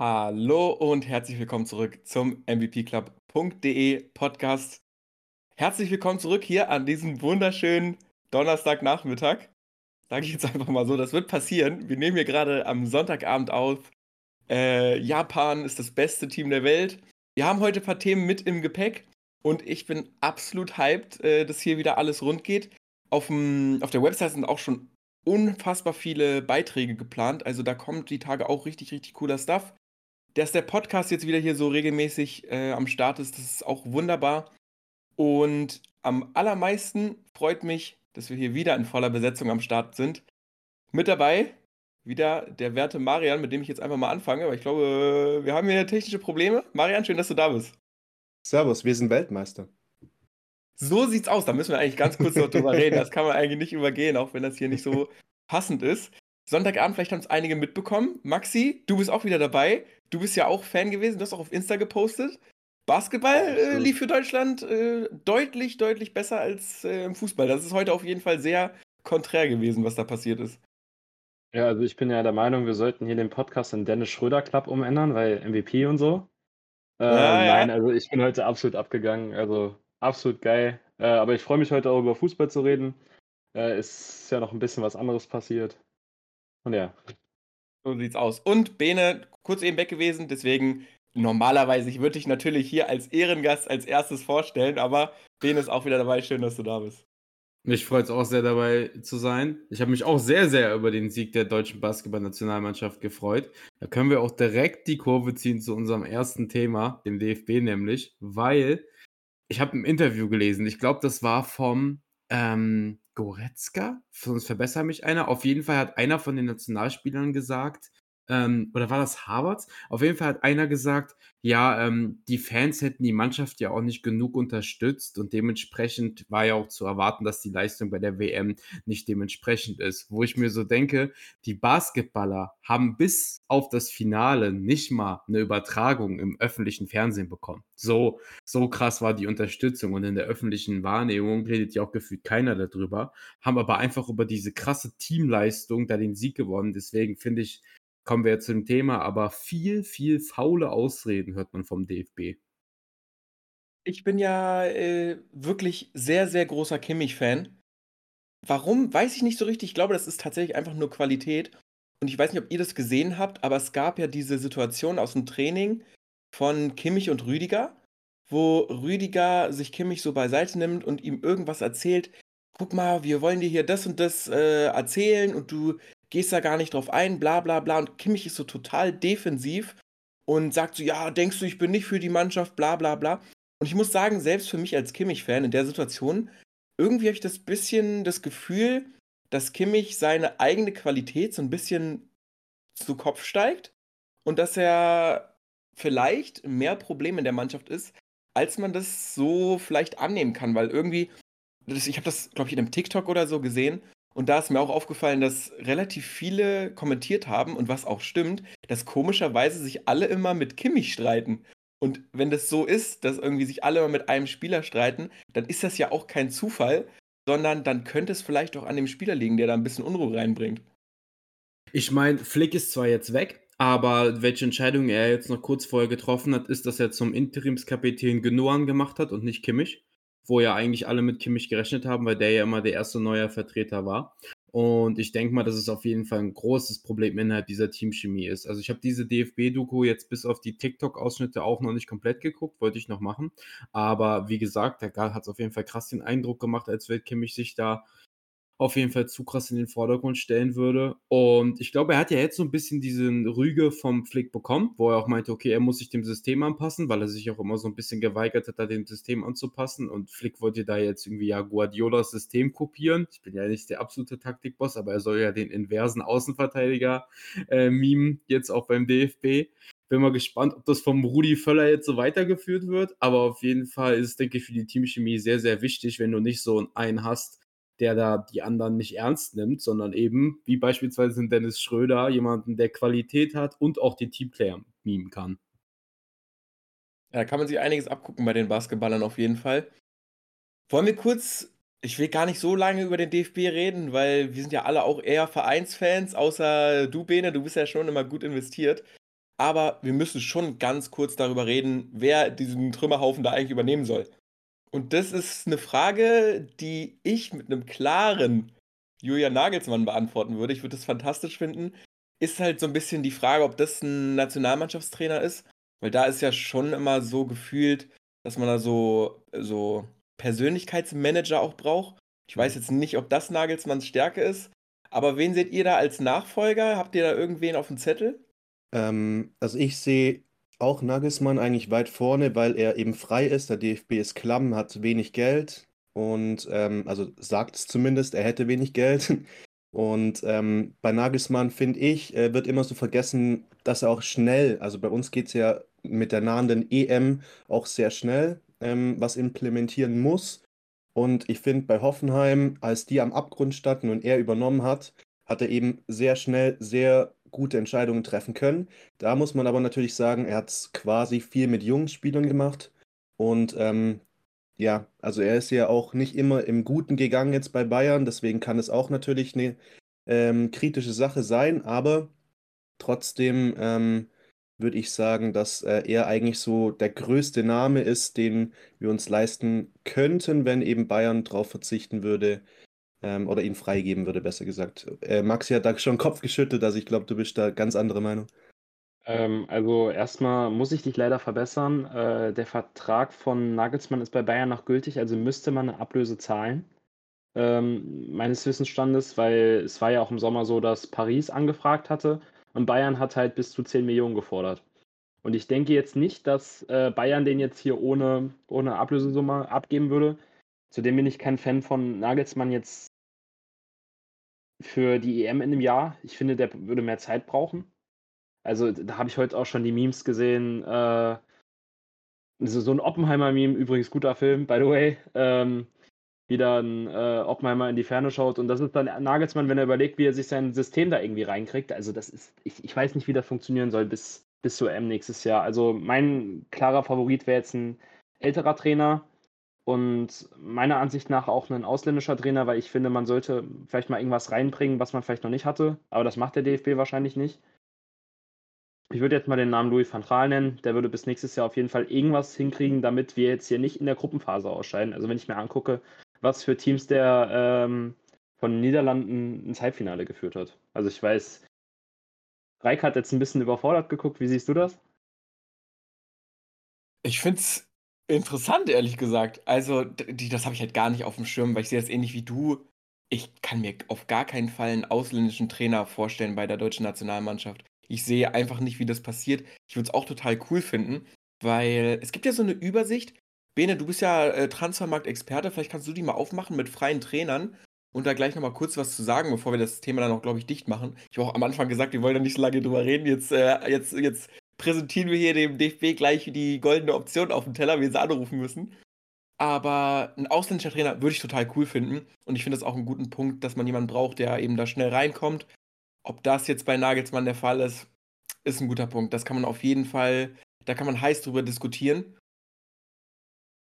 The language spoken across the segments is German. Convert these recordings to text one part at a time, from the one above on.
Hallo und herzlich willkommen zurück zum MVPclub.de Podcast. Herzlich willkommen zurück hier an diesem wunderschönen Donnerstagnachmittag. Sage ich jetzt einfach mal so, das wird passieren. Wir nehmen hier gerade am Sonntagabend auf. Äh, Japan ist das beste Team der Welt. Wir haben heute ein paar Themen mit im Gepäck und ich bin absolut hyped, äh, dass hier wieder alles rund geht. Auf, dem, auf der Website sind auch schon unfassbar viele Beiträge geplant. Also da kommt die Tage auch richtig, richtig cooler Stuff. Dass der Podcast jetzt wieder hier so regelmäßig äh, am Start ist, das ist auch wunderbar. Und am allermeisten freut mich, dass wir hier wieder in voller Besetzung am Start sind. Mit dabei wieder der werte Marian, mit dem ich jetzt einfach mal anfange, weil ich glaube, wir haben hier technische Probleme. Marian, schön, dass du da bist. Servus, wir sind Weltmeister. So sieht's aus. Da müssen wir eigentlich ganz kurz noch drüber reden. Das kann man eigentlich nicht übergehen, auch wenn das hier nicht so passend ist. Sonntagabend, vielleicht haben es einige mitbekommen. Maxi, du bist auch wieder dabei. Du bist ja auch Fan gewesen, du hast auch auf Insta gepostet. Basketball äh, lief für Deutschland äh, deutlich, deutlich besser als äh, im Fußball. Das ist heute auf jeden Fall sehr konträr gewesen, was da passiert ist. Ja, also ich bin ja der Meinung, wir sollten hier den Podcast in Dennis Schröder Club umändern, weil MVP und so. Äh, ah, nein, ja. also ich bin heute absolut abgegangen. Also absolut geil. Äh, aber ich freue mich heute auch über Fußball zu reden. Äh, ist ja noch ein bisschen was anderes passiert. Und ja. So sieht's aus. Und Bene, kurz eben weg gewesen, deswegen normalerweise, ich würde dich natürlich hier als Ehrengast als erstes vorstellen, aber Bene ist auch wieder dabei. Schön, dass du da bist. Mich freut es auch sehr dabei zu sein. Ich habe mich auch sehr, sehr über den Sieg der deutschen Basketballnationalmannschaft gefreut. Da können wir auch direkt die Kurve ziehen zu unserem ersten Thema, dem DFB nämlich, weil ich habe ein Interview gelesen. Ich glaube, das war vom ähm, Goretzka, sonst verbessere mich einer. Auf jeden Fall hat einer von den Nationalspielern gesagt, ähm, oder war das Harvards? Auf jeden Fall hat einer gesagt, ja, ähm, die Fans hätten die Mannschaft ja auch nicht genug unterstützt und dementsprechend war ja auch zu erwarten, dass die Leistung bei der WM nicht dementsprechend ist. Wo ich mir so denke, die Basketballer haben bis auf das Finale nicht mal eine Übertragung im öffentlichen Fernsehen bekommen. So, so krass war die Unterstützung und in der öffentlichen Wahrnehmung redet ja auch gefühlt keiner darüber, haben aber einfach über diese krasse Teamleistung da den Sieg gewonnen. Deswegen finde ich, kommen wir jetzt zum Thema, aber viel, viel faule Ausreden hört man vom DFB. Ich bin ja äh, wirklich sehr, sehr großer Kimmich-Fan. Warum, weiß ich nicht so richtig. Ich glaube, das ist tatsächlich einfach nur Qualität. Und ich weiß nicht, ob ihr das gesehen habt, aber es gab ja diese Situation aus dem Training von Kimmich und Rüdiger, wo Rüdiger sich Kimmich so beiseite nimmt und ihm irgendwas erzählt. Guck mal, wir wollen dir hier das und das äh, erzählen und du gehst da gar nicht drauf ein, bla bla bla. Und Kimmich ist so total defensiv und sagt so, ja, denkst du, ich bin nicht für die Mannschaft, bla bla bla. Und ich muss sagen, selbst für mich als Kimmich-Fan in der Situation, irgendwie habe ich das bisschen das Gefühl, dass Kimmich seine eigene Qualität so ein bisschen zu Kopf steigt und dass er vielleicht mehr Problem in der Mannschaft ist, als man das so vielleicht annehmen kann, weil irgendwie, ich habe das, glaube ich, in einem TikTok oder so gesehen und da ist mir auch aufgefallen, dass relativ viele kommentiert haben und was auch stimmt, dass komischerweise sich alle immer mit Kimmich streiten. Und wenn das so ist, dass irgendwie sich alle immer mit einem Spieler streiten, dann ist das ja auch kein Zufall, sondern dann könnte es vielleicht auch an dem Spieler liegen, der da ein bisschen Unruhe reinbringt. Ich meine, Flick ist zwar jetzt weg, aber welche Entscheidung er jetzt noch kurz vorher getroffen hat, ist, dass er zum Interimskapitän Genoan gemacht hat und nicht Kimmich wo ja eigentlich alle mit Kimmich gerechnet haben, weil der ja immer der erste neue Vertreter war. Und ich denke mal, dass es auf jeden Fall ein großes Problem innerhalb dieser Teamchemie ist. Also ich habe diese DFB-Doku jetzt bis auf die TikTok-Ausschnitte auch noch nicht komplett geguckt, wollte ich noch machen. Aber wie gesagt, da hat es auf jeden Fall krass den Eindruck gemacht, als würde Kimmich sich da auf jeden Fall zu krass in den Vordergrund stellen würde. Und ich glaube, er hat ja jetzt so ein bisschen diesen Rüge vom Flick bekommen, wo er auch meinte, okay, er muss sich dem System anpassen, weil er sich auch immer so ein bisschen geweigert hat, da dem System anzupassen. Und Flick wollte da jetzt irgendwie ja Guardiolas System kopieren. Ich bin ja nicht der absolute Taktikboss, aber er soll ja den inversen Außenverteidiger äh, mimen, jetzt auch beim DFB. Bin mal gespannt, ob das vom Rudi Völler jetzt so weitergeführt wird. Aber auf jeden Fall ist es, denke ich, für die Teamchemie sehr, sehr wichtig, wenn du nicht so einen hast, der da die anderen nicht ernst nimmt, sondern eben, wie beispielsweise Dennis Schröder, jemanden, der Qualität hat und auch den Teamplayer mimen kann. Ja, kann man sich einiges abgucken bei den Basketballern auf jeden Fall. Wollen wir kurz, ich will gar nicht so lange über den DFB reden, weil wir sind ja alle auch eher Vereinsfans, außer du, Bene, du bist ja schon immer gut investiert. aber wir müssen schon ganz kurz darüber reden, wer diesen Trümmerhaufen da eigentlich übernehmen soll. Und das ist eine Frage, die ich mit einem klaren Julian Nagelsmann beantworten würde. Ich würde das fantastisch finden. Ist halt so ein bisschen die Frage, ob das ein Nationalmannschaftstrainer ist, weil da ist ja schon immer so gefühlt, dass man da so, so Persönlichkeitsmanager auch braucht. Ich weiß jetzt nicht, ob das Nagelsmanns Stärke ist, aber wen seht ihr da als Nachfolger? Habt ihr da irgendwen auf dem Zettel? Ähm, also ich sehe auch Nagelsmann eigentlich weit vorne, weil er eben frei ist. Der DFB ist klamm, hat wenig Geld und ähm, also sagt es zumindest, er hätte wenig Geld. Und ähm, bei Nagelsmann, finde ich, äh, wird immer so vergessen, dass er auch schnell, also bei uns geht es ja mit der nahenden EM auch sehr schnell, ähm, was implementieren muss. Und ich finde, bei Hoffenheim, als die am Abgrund standen und er übernommen hat, hat er eben sehr schnell sehr gute Entscheidungen treffen können. Da muss man aber natürlich sagen, er hat es quasi viel mit jungen Spielern gemacht. Und ähm, ja, also er ist ja auch nicht immer im Guten gegangen jetzt bei Bayern, deswegen kann es auch natürlich eine ähm, kritische Sache sein, aber trotzdem ähm, würde ich sagen, dass äh, er eigentlich so der größte Name ist, den wir uns leisten könnten, wenn eben Bayern darauf verzichten würde ähm, oder ihn freigeben würde, besser gesagt. Äh, Maxi hat da schon Kopf geschüttelt, also ich glaube, du bist da ganz andere Meinung. Ähm, also erstmal muss ich dich leider verbessern. Äh, der Vertrag von Nagelsmann ist bei Bayern noch gültig, also müsste man eine Ablöse zahlen. Ähm, meines Wissensstandes, weil es war ja auch im Sommer so, dass Paris angefragt hatte und Bayern hat halt bis zu 10 Millionen gefordert. Und ich denke jetzt nicht, dass äh, Bayern den jetzt hier ohne, ohne Ablösesumme abgeben würde. Zudem bin ich kein Fan von Nagelsmann jetzt für die EM in einem Jahr. Ich finde, der würde mehr Zeit brauchen. Also da habe ich heute auch schon die Memes gesehen. Äh, so, so ein Oppenheimer-Meme, übrigens guter Film, by the way. Ähm, wie dann äh, Oppenheimer in die Ferne schaut. Und das ist dann Nagelsmann, wenn er überlegt, wie er sich sein System da irgendwie reinkriegt. Also das ist, ich, ich weiß nicht, wie das funktionieren soll bis, bis zur M nächstes Jahr. Also mein klarer Favorit wäre jetzt ein älterer Trainer und meiner Ansicht nach auch ein ausländischer Trainer, weil ich finde, man sollte vielleicht mal irgendwas reinbringen, was man vielleicht noch nicht hatte. Aber das macht der DFB wahrscheinlich nicht. Ich würde jetzt mal den Namen Louis van Gaal nennen. Der würde bis nächstes Jahr auf jeden Fall irgendwas hinkriegen, damit wir jetzt hier nicht in der Gruppenphase ausscheiden. Also wenn ich mir angucke, was für Teams der ähm, von den Niederlanden ins Halbfinale geführt hat. Also ich weiß, Reik hat jetzt ein bisschen überfordert geguckt. Wie siehst du das? Ich finde es interessant, ehrlich gesagt. Also, die, das habe ich halt gar nicht auf dem Schirm, weil ich sehe das ähnlich wie du. Ich kann mir auf gar keinen Fall einen ausländischen Trainer vorstellen bei der deutschen Nationalmannschaft. Ich sehe einfach nicht, wie das passiert. Ich würde es auch total cool finden, weil es gibt ja so eine Übersicht, Bene, du bist ja äh, Transfermarkt-Experte, vielleicht kannst du die mal aufmachen mit freien Trainern und da gleich nochmal kurz was zu sagen, bevor wir das Thema dann auch, glaube ich, dicht machen. Ich habe auch am Anfang gesagt, wir wollen da nicht so lange drüber reden. Jetzt, äh, jetzt, jetzt präsentieren wir hier dem DFB gleich die goldene Option auf dem Teller, wie sie anrufen müssen. Aber ein ausländischer Trainer würde ich total cool finden. Und ich finde das auch einen guten Punkt, dass man jemanden braucht, der eben da schnell reinkommt. Ob das jetzt bei Nagelsmann der Fall ist, ist ein guter Punkt. Das kann man auf jeden Fall, da kann man heiß drüber diskutieren.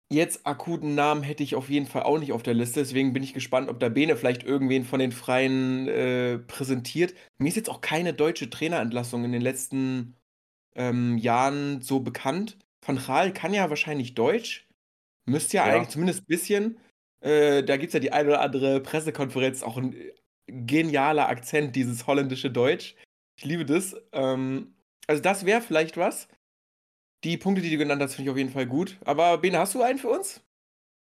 Jetzt akuten Namen hätte ich auf jeden Fall auch nicht auf der Liste, deswegen bin ich gespannt, ob da Bene vielleicht irgendwen von den Freien äh, präsentiert. Mir ist jetzt auch keine deutsche Trainerentlassung in den letzten ähm, Jahren so bekannt. Van Gaal kann ja wahrscheinlich Deutsch. Müsste ja, ja. eigentlich zumindest ein bisschen. Äh, da gibt es ja die eine oder andere Pressekonferenz, auch ein genialer Akzent, dieses holländische Deutsch. Ich liebe das. Ähm, also das wäre vielleicht was. Die Punkte, die du genannt hast, finde ich auf jeden Fall gut. Aber Bene, hast du einen für uns?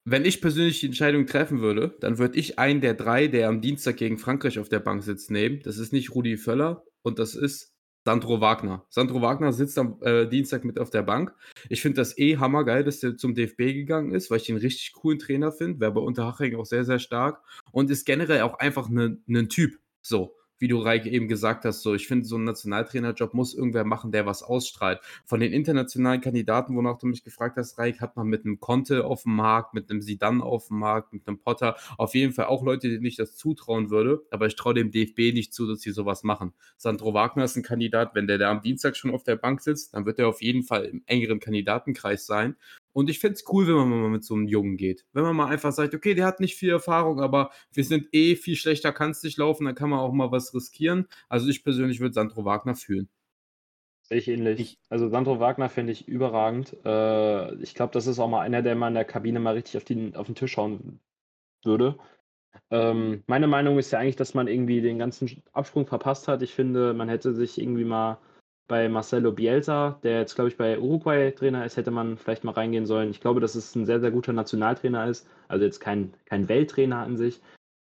Wenn ich persönlich die Entscheidung treffen würde, dann würde ich einen der drei, der am Dienstag gegen Frankreich auf der Bank sitzt, nehmen. Das ist nicht Rudi Völler und das ist Sandro Wagner. Sandro Wagner sitzt am äh, Dienstag mit auf der Bank. Ich finde das eh hammergeil, dass der zum DFB gegangen ist, weil ich den richtig coolen Trainer finde. Wäre bei Unterhaching auch sehr, sehr stark und ist generell auch einfach ein ne, Typ. So wie du Reike eben gesagt hast, so ich finde, so ein Nationaltrainerjob muss irgendwer machen, der was ausstrahlt. Von den internationalen Kandidaten, wonach du mich gefragt hast, Reik, hat man mit einem Conte auf dem Markt, mit einem Sidan auf dem Markt, mit einem Potter auf jeden Fall auch Leute, denen ich das zutrauen würde, aber ich traue dem DFB nicht zu, dass sie sowas machen. Sandro Wagner ist ein Kandidat, wenn der da am Dienstag schon auf der Bank sitzt, dann wird er auf jeden Fall im engeren Kandidatenkreis sein. Und ich fände es cool, wenn man mal mit so einem Jungen geht. Wenn man mal einfach sagt, okay, der hat nicht viel Erfahrung, aber wir sind eh viel schlechter, kann es nicht laufen, dann kann man auch mal was riskieren. Also ich persönlich würde Sandro Wagner fühlen. Sehe ich ähnlich. Ich, also Sandro Wagner finde ich überragend. Äh, ich glaube, das ist auch mal einer, der mal in der Kabine mal richtig auf, den, auf den Tisch schauen würde. Ähm, meine Meinung ist ja eigentlich, dass man irgendwie den ganzen Absprung verpasst hat. Ich finde, man hätte sich irgendwie mal bei Marcelo Bielsa, der jetzt, glaube ich, bei Uruguay Trainer ist, hätte man vielleicht mal reingehen sollen. Ich glaube, dass es ein sehr, sehr guter Nationaltrainer ist. Also jetzt kein, kein Welttrainer an sich.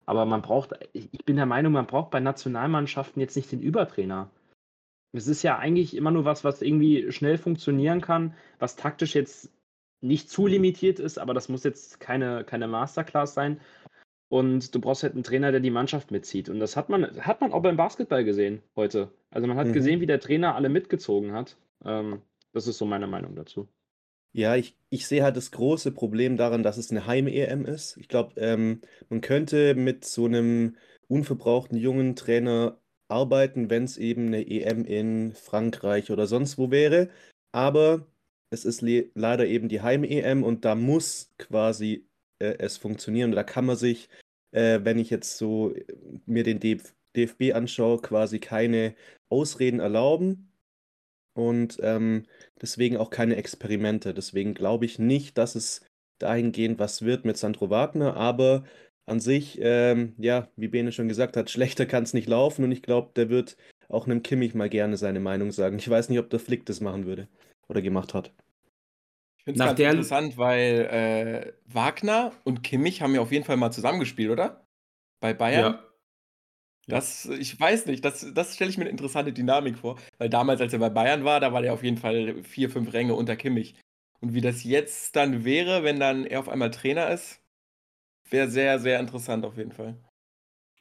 Aber man braucht, ich bin der Meinung, man braucht bei Nationalmannschaften jetzt nicht den Übertrainer. Es ist ja eigentlich immer nur was, was irgendwie schnell funktionieren kann, was taktisch jetzt nicht zu limitiert ist, aber das muss jetzt keine, keine Masterclass sein. Und du brauchst halt einen Trainer, der die Mannschaft mitzieht. Und das hat man, hat man auch beim Basketball gesehen heute. Also man hat mhm. gesehen, wie der Trainer alle mitgezogen hat. Ähm, das ist so meine Meinung dazu. Ja, ich, ich sehe halt das große Problem daran, dass es eine Heim-EM ist. Ich glaube, ähm, man könnte mit so einem unverbrauchten jungen Trainer arbeiten, wenn es eben eine EM in Frankreich oder sonst wo wäre. Aber es ist leider eben die Heim-EM und da muss quasi äh, es funktionieren. Da kann man sich, äh, wenn ich jetzt so äh, mir den DF DFB anschaue, quasi keine Ausreden erlauben und ähm, deswegen auch keine Experimente. Deswegen glaube ich nicht, dass es dahingehend was wird mit Sandro Wagner, aber an sich, ähm, ja, wie Bene schon gesagt hat, schlechter kann es nicht laufen und ich glaube, der wird auch einem Kimmich mal gerne seine Meinung sagen. Ich weiß nicht, ob der Flick das machen würde oder gemacht hat. Ich finde es ganz der... interessant, weil äh, Wagner und Kimmich haben ja auf jeden Fall mal zusammengespielt, oder? Bei Bayern. Ja. Das, ich weiß nicht, das, das stelle ich mir eine interessante Dynamik vor. Weil damals, als er bei Bayern war, da war der auf jeden Fall vier, fünf Ränge unter Kimmich. Und wie das jetzt dann wäre, wenn dann er auf einmal Trainer ist, wäre sehr, sehr interessant auf jeden Fall.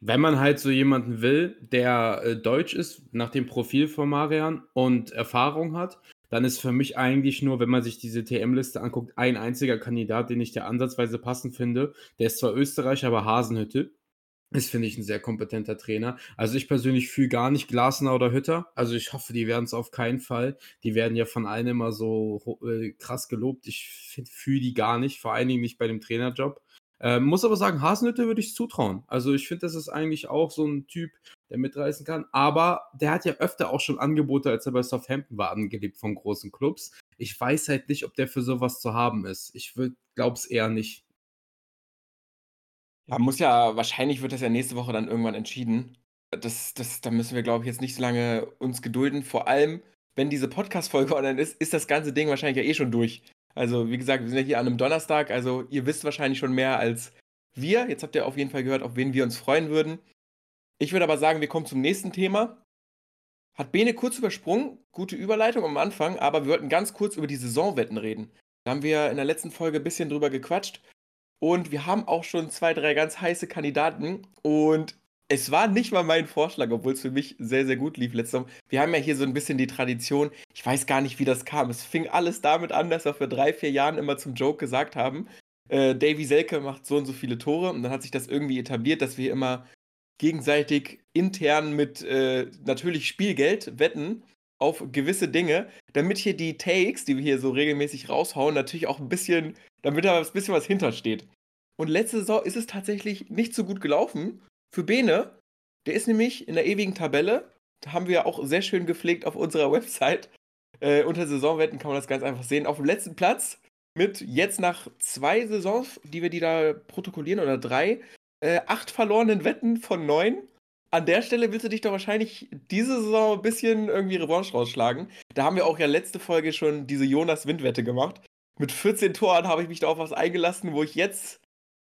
Wenn man halt so jemanden will, der äh, deutsch ist, nach dem Profil von Marian und Erfahrung hat, dann ist für mich eigentlich nur, wenn man sich diese TM-Liste anguckt, ein einziger Kandidat, den ich der ansatzweise passend finde. Der ist zwar Österreicher, aber Hasenhütte. Ist, finde ich, ein sehr kompetenter Trainer. Also ich persönlich fühle gar nicht Glasner oder Hütter. Also ich hoffe, die werden es auf keinen Fall. Die werden ja von allen immer so äh, krass gelobt. Ich fühle die gar nicht, vor allen Dingen nicht bei dem Trainerjob. Ähm, muss aber sagen, Hasenhütte würde ich zutrauen. Also ich finde, das ist eigentlich auch so ein Typ, der mitreißen kann. Aber der hat ja öfter auch schon Angebote, als er bei Southampton war, angelebt von großen Clubs. Ich weiß halt nicht, ob der für sowas zu haben ist. Ich glaube es eher nicht. Ja, muss ja, wahrscheinlich wird das ja nächste Woche dann irgendwann entschieden. Das, das, da müssen wir, glaube ich, jetzt nicht so lange uns gedulden. Vor allem, wenn diese Podcast-Folge online ist, ist das ganze Ding wahrscheinlich ja eh schon durch. Also, wie gesagt, wir sind ja hier an einem Donnerstag, also ihr wisst wahrscheinlich schon mehr als wir. Jetzt habt ihr auf jeden Fall gehört, auf wen wir uns freuen würden. Ich würde aber sagen, wir kommen zum nächsten Thema. Hat Bene kurz übersprungen, gute Überleitung am Anfang, aber wir wollten ganz kurz über die Saisonwetten reden. Da haben wir in der letzten Folge ein bisschen drüber gequatscht und wir haben auch schon zwei, drei ganz heiße Kandidaten und es war nicht mal mein Vorschlag, obwohl es für mich sehr, sehr gut lief letztes Mal. Wir haben ja hier so ein bisschen die Tradition, ich weiß gar nicht, wie das kam. Es fing alles damit an, dass wir vor drei, vier Jahren immer zum Joke gesagt haben, äh, Davy Selke macht so und so viele Tore und dann hat sich das irgendwie etabliert, dass wir immer gegenseitig intern mit äh, natürlich Spielgeld wetten auf gewisse Dinge, damit hier die Takes, die wir hier so regelmäßig raushauen, natürlich auch ein bisschen, damit da ein bisschen was hintersteht. Und letzte Saison ist es tatsächlich nicht so gut gelaufen für Bene. Der ist nämlich in der ewigen Tabelle. Da haben wir auch sehr schön gepflegt auf unserer Website. Äh, unter Saisonwetten kann man das ganz einfach sehen. Auf dem letzten Platz mit jetzt nach zwei Saisons, die wir die da protokollieren oder drei, äh, acht verlorenen Wetten von neun. An der Stelle willst du dich doch wahrscheinlich diese Saison ein bisschen irgendwie Revanche rausschlagen. Da haben wir auch ja letzte Folge schon diese Jonas-Windwette gemacht. Mit 14 Toren habe ich mich da auf was eingelassen, wo ich jetzt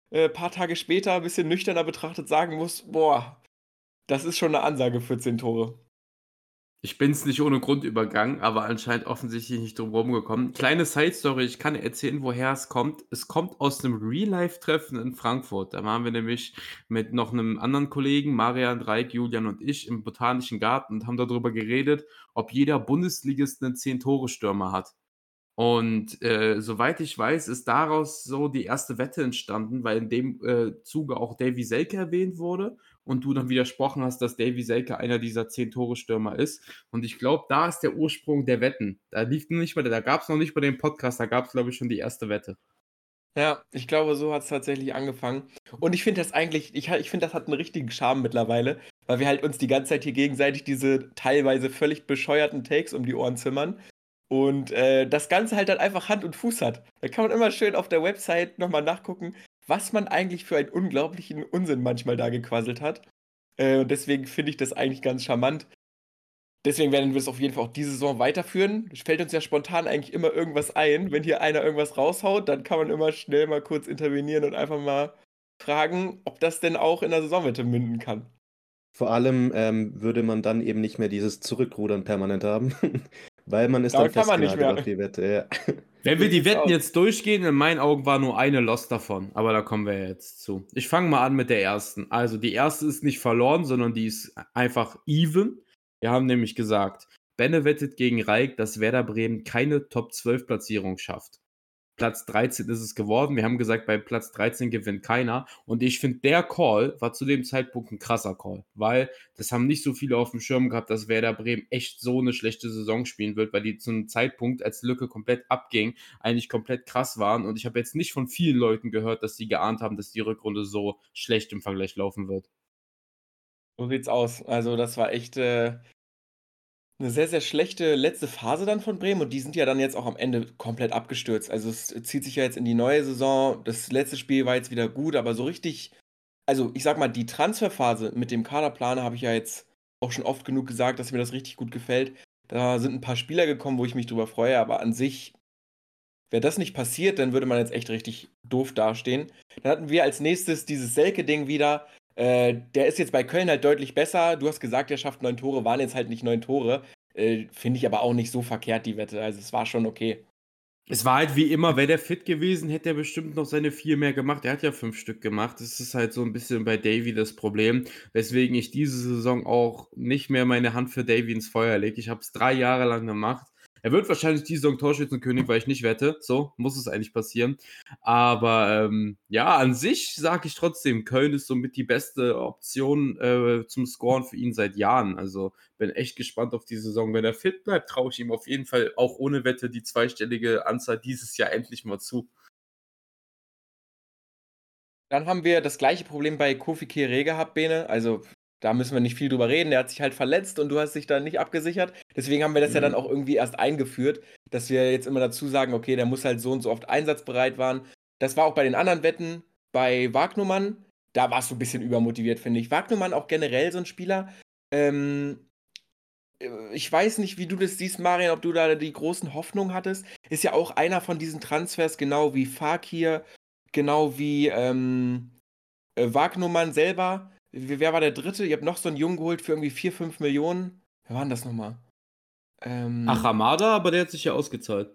äh, paar Tage später ein bisschen nüchterner betrachtet sagen muss, boah, das ist schon eine Ansage, 14 Tore. Ich bin es nicht ohne Grund übergangen, aber anscheinend offensichtlich nicht drum herum gekommen. Kleine Side-Story, ich kann erzählen, woher es kommt. Es kommt aus einem Real-Life-Treffen in Frankfurt. Da waren wir nämlich mit noch einem anderen Kollegen, Marian, Reik, Julian und ich, im Botanischen Garten und haben darüber geredet, ob jeder Bundesligist einen 10-Tore-Stürmer hat. Und äh, soweit ich weiß, ist daraus so die erste Wette entstanden, weil in dem äh, Zuge auch Davy Selke erwähnt wurde und du dann widersprochen hast, dass Davy Selke einer dieser zehn Tore-Stürmer ist. Und ich glaube, da ist der Ursprung der Wetten. Da lief nicht mal, da gab es noch nicht bei dem Podcast, da gab es, glaube ich, schon die erste Wette. Ja, ich glaube, so hat es tatsächlich angefangen. Und ich finde das eigentlich, ich, ich finde, das hat einen richtigen Charme mittlerweile, weil wir halt uns die ganze Zeit hier gegenseitig diese teilweise völlig bescheuerten Takes um die Ohren zimmern. Und äh, das Ganze halt dann einfach Hand und Fuß hat. Da kann man immer schön auf der Website nochmal nachgucken, was man eigentlich für einen unglaublichen Unsinn manchmal da gequasselt hat. Äh, und deswegen finde ich das eigentlich ganz charmant. Deswegen werden wir es auf jeden Fall auch diese Saison weiterführen. Es fällt uns ja spontan eigentlich immer irgendwas ein. Wenn hier einer irgendwas raushaut, dann kann man immer schnell mal kurz intervenieren und einfach mal fragen, ob das denn auch in der Saisonwette münden kann. Vor allem ähm, würde man dann eben nicht mehr dieses Zurückrudern permanent haben, weil man ist Aber dann kann man nicht festgenagelt mehr. auf die Wette. Ja. Wenn wir die Wetten jetzt durchgehen, in meinen Augen war nur eine Lost davon. Aber da kommen wir jetzt zu. Ich fange mal an mit der ersten. Also die erste ist nicht verloren, sondern die ist einfach even. Wir haben nämlich gesagt, Benne wettet gegen Reik, dass Werder Bremen keine Top 12 Platzierung schafft. Platz 13 ist es geworden. Wir haben gesagt, bei Platz 13 gewinnt keiner. Und ich finde, der Call war zu dem Zeitpunkt ein krasser Call, weil das haben nicht so viele auf dem Schirm gehabt, dass Werder Bremen echt so eine schlechte Saison spielen wird, weil die zum Zeitpunkt, als Lücke komplett abging, eigentlich komplett krass waren. Und ich habe jetzt nicht von vielen Leuten gehört, dass die geahnt haben, dass die Rückrunde so schlecht im Vergleich laufen wird. So sieht's aus. Also, das war echt äh, eine sehr, sehr schlechte letzte Phase dann von Bremen und die sind ja dann jetzt auch am Ende komplett abgestürzt. Also, es zieht sich ja jetzt in die neue Saison. Das letzte Spiel war jetzt wieder gut, aber so richtig, also ich sag mal, die Transferphase mit dem Kaderplaner habe ich ja jetzt auch schon oft genug gesagt, dass mir das richtig gut gefällt. Da sind ein paar Spieler gekommen, wo ich mich drüber freue, aber an sich, wäre das nicht passiert, dann würde man jetzt echt richtig doof dastehen. Dann hatten wir als nächstes dieses Selke-Ding wieder. Äh, der ist jetzt bei Köln halt deutlich besser. Du hast gesagt, er schafft neun Tore, waren jetzt halt nicht neun Tore. Äh, Finde ich aber auch nicht so verkehrt, die Wette. Also es war schon okay. Es war halt wie immer, wäre der fit gewesen, hätte er bestimmt noch seine vier mehr gemacht. Er hat ja fünf Stück gemacht. Das ist halt so ein bisschen bei Davy das Problem, weswegen ich diese Saison auch nicht mehr meine Hand für Davy ins Feuer lege. Ich habe es drei Jahre lang gemacht. Er wird wahrscheinlich die Saison Torschützenkönig, weil ich nicht wette. So muss es eigentlich passieren. Aber ähm, ja, an sich sage ich trotzdem, Köln ist somit die beste Option äh, zum Scoren für ihn seit Jahren. Also bin echt gespannt auf die Saison. Wenn er fit bleibt, traue ich ihm auf jeden Fall auch ohne Wette die zweistellige Anzahl dieses Jahr endlich mal zu. Dann haben wir das gleiche Problem bei Kofi Kere gehabt, Bene. Also da müssen wir nicht viel drüber reden. Der hat sich halt verletzt und du hast dich da nicht abgesichert. Deswegen haben wir das ja dann auch irgendwie erst eingeführt, dass wir jetzt immer dazu sagen, okay, der muss halt so und so oft einsatzbereit waren. Das war auch bei den anderen Wetten. Bei Wagnumann, da warst du ein bisschen übermotiviert, finde ich. Wagnumann auch generell so ein Spieler. Ähm, äh, ich weiß nicht, wie du das siehst, Marian, ob du da die großen Hoffnungen hattest. Ist ja auch einer von diesen Transfers, genau wie Fakir, genau wie ähm, äh, Wagnumann selber. Wer war der dritte? Ihr habt noch so einen Jungen geholt für irgendwie 4, 5 Millionen. Wer war denn das nochmal? Ähm, Ach, Hamada, aber der hat sich ja ausgezahlt.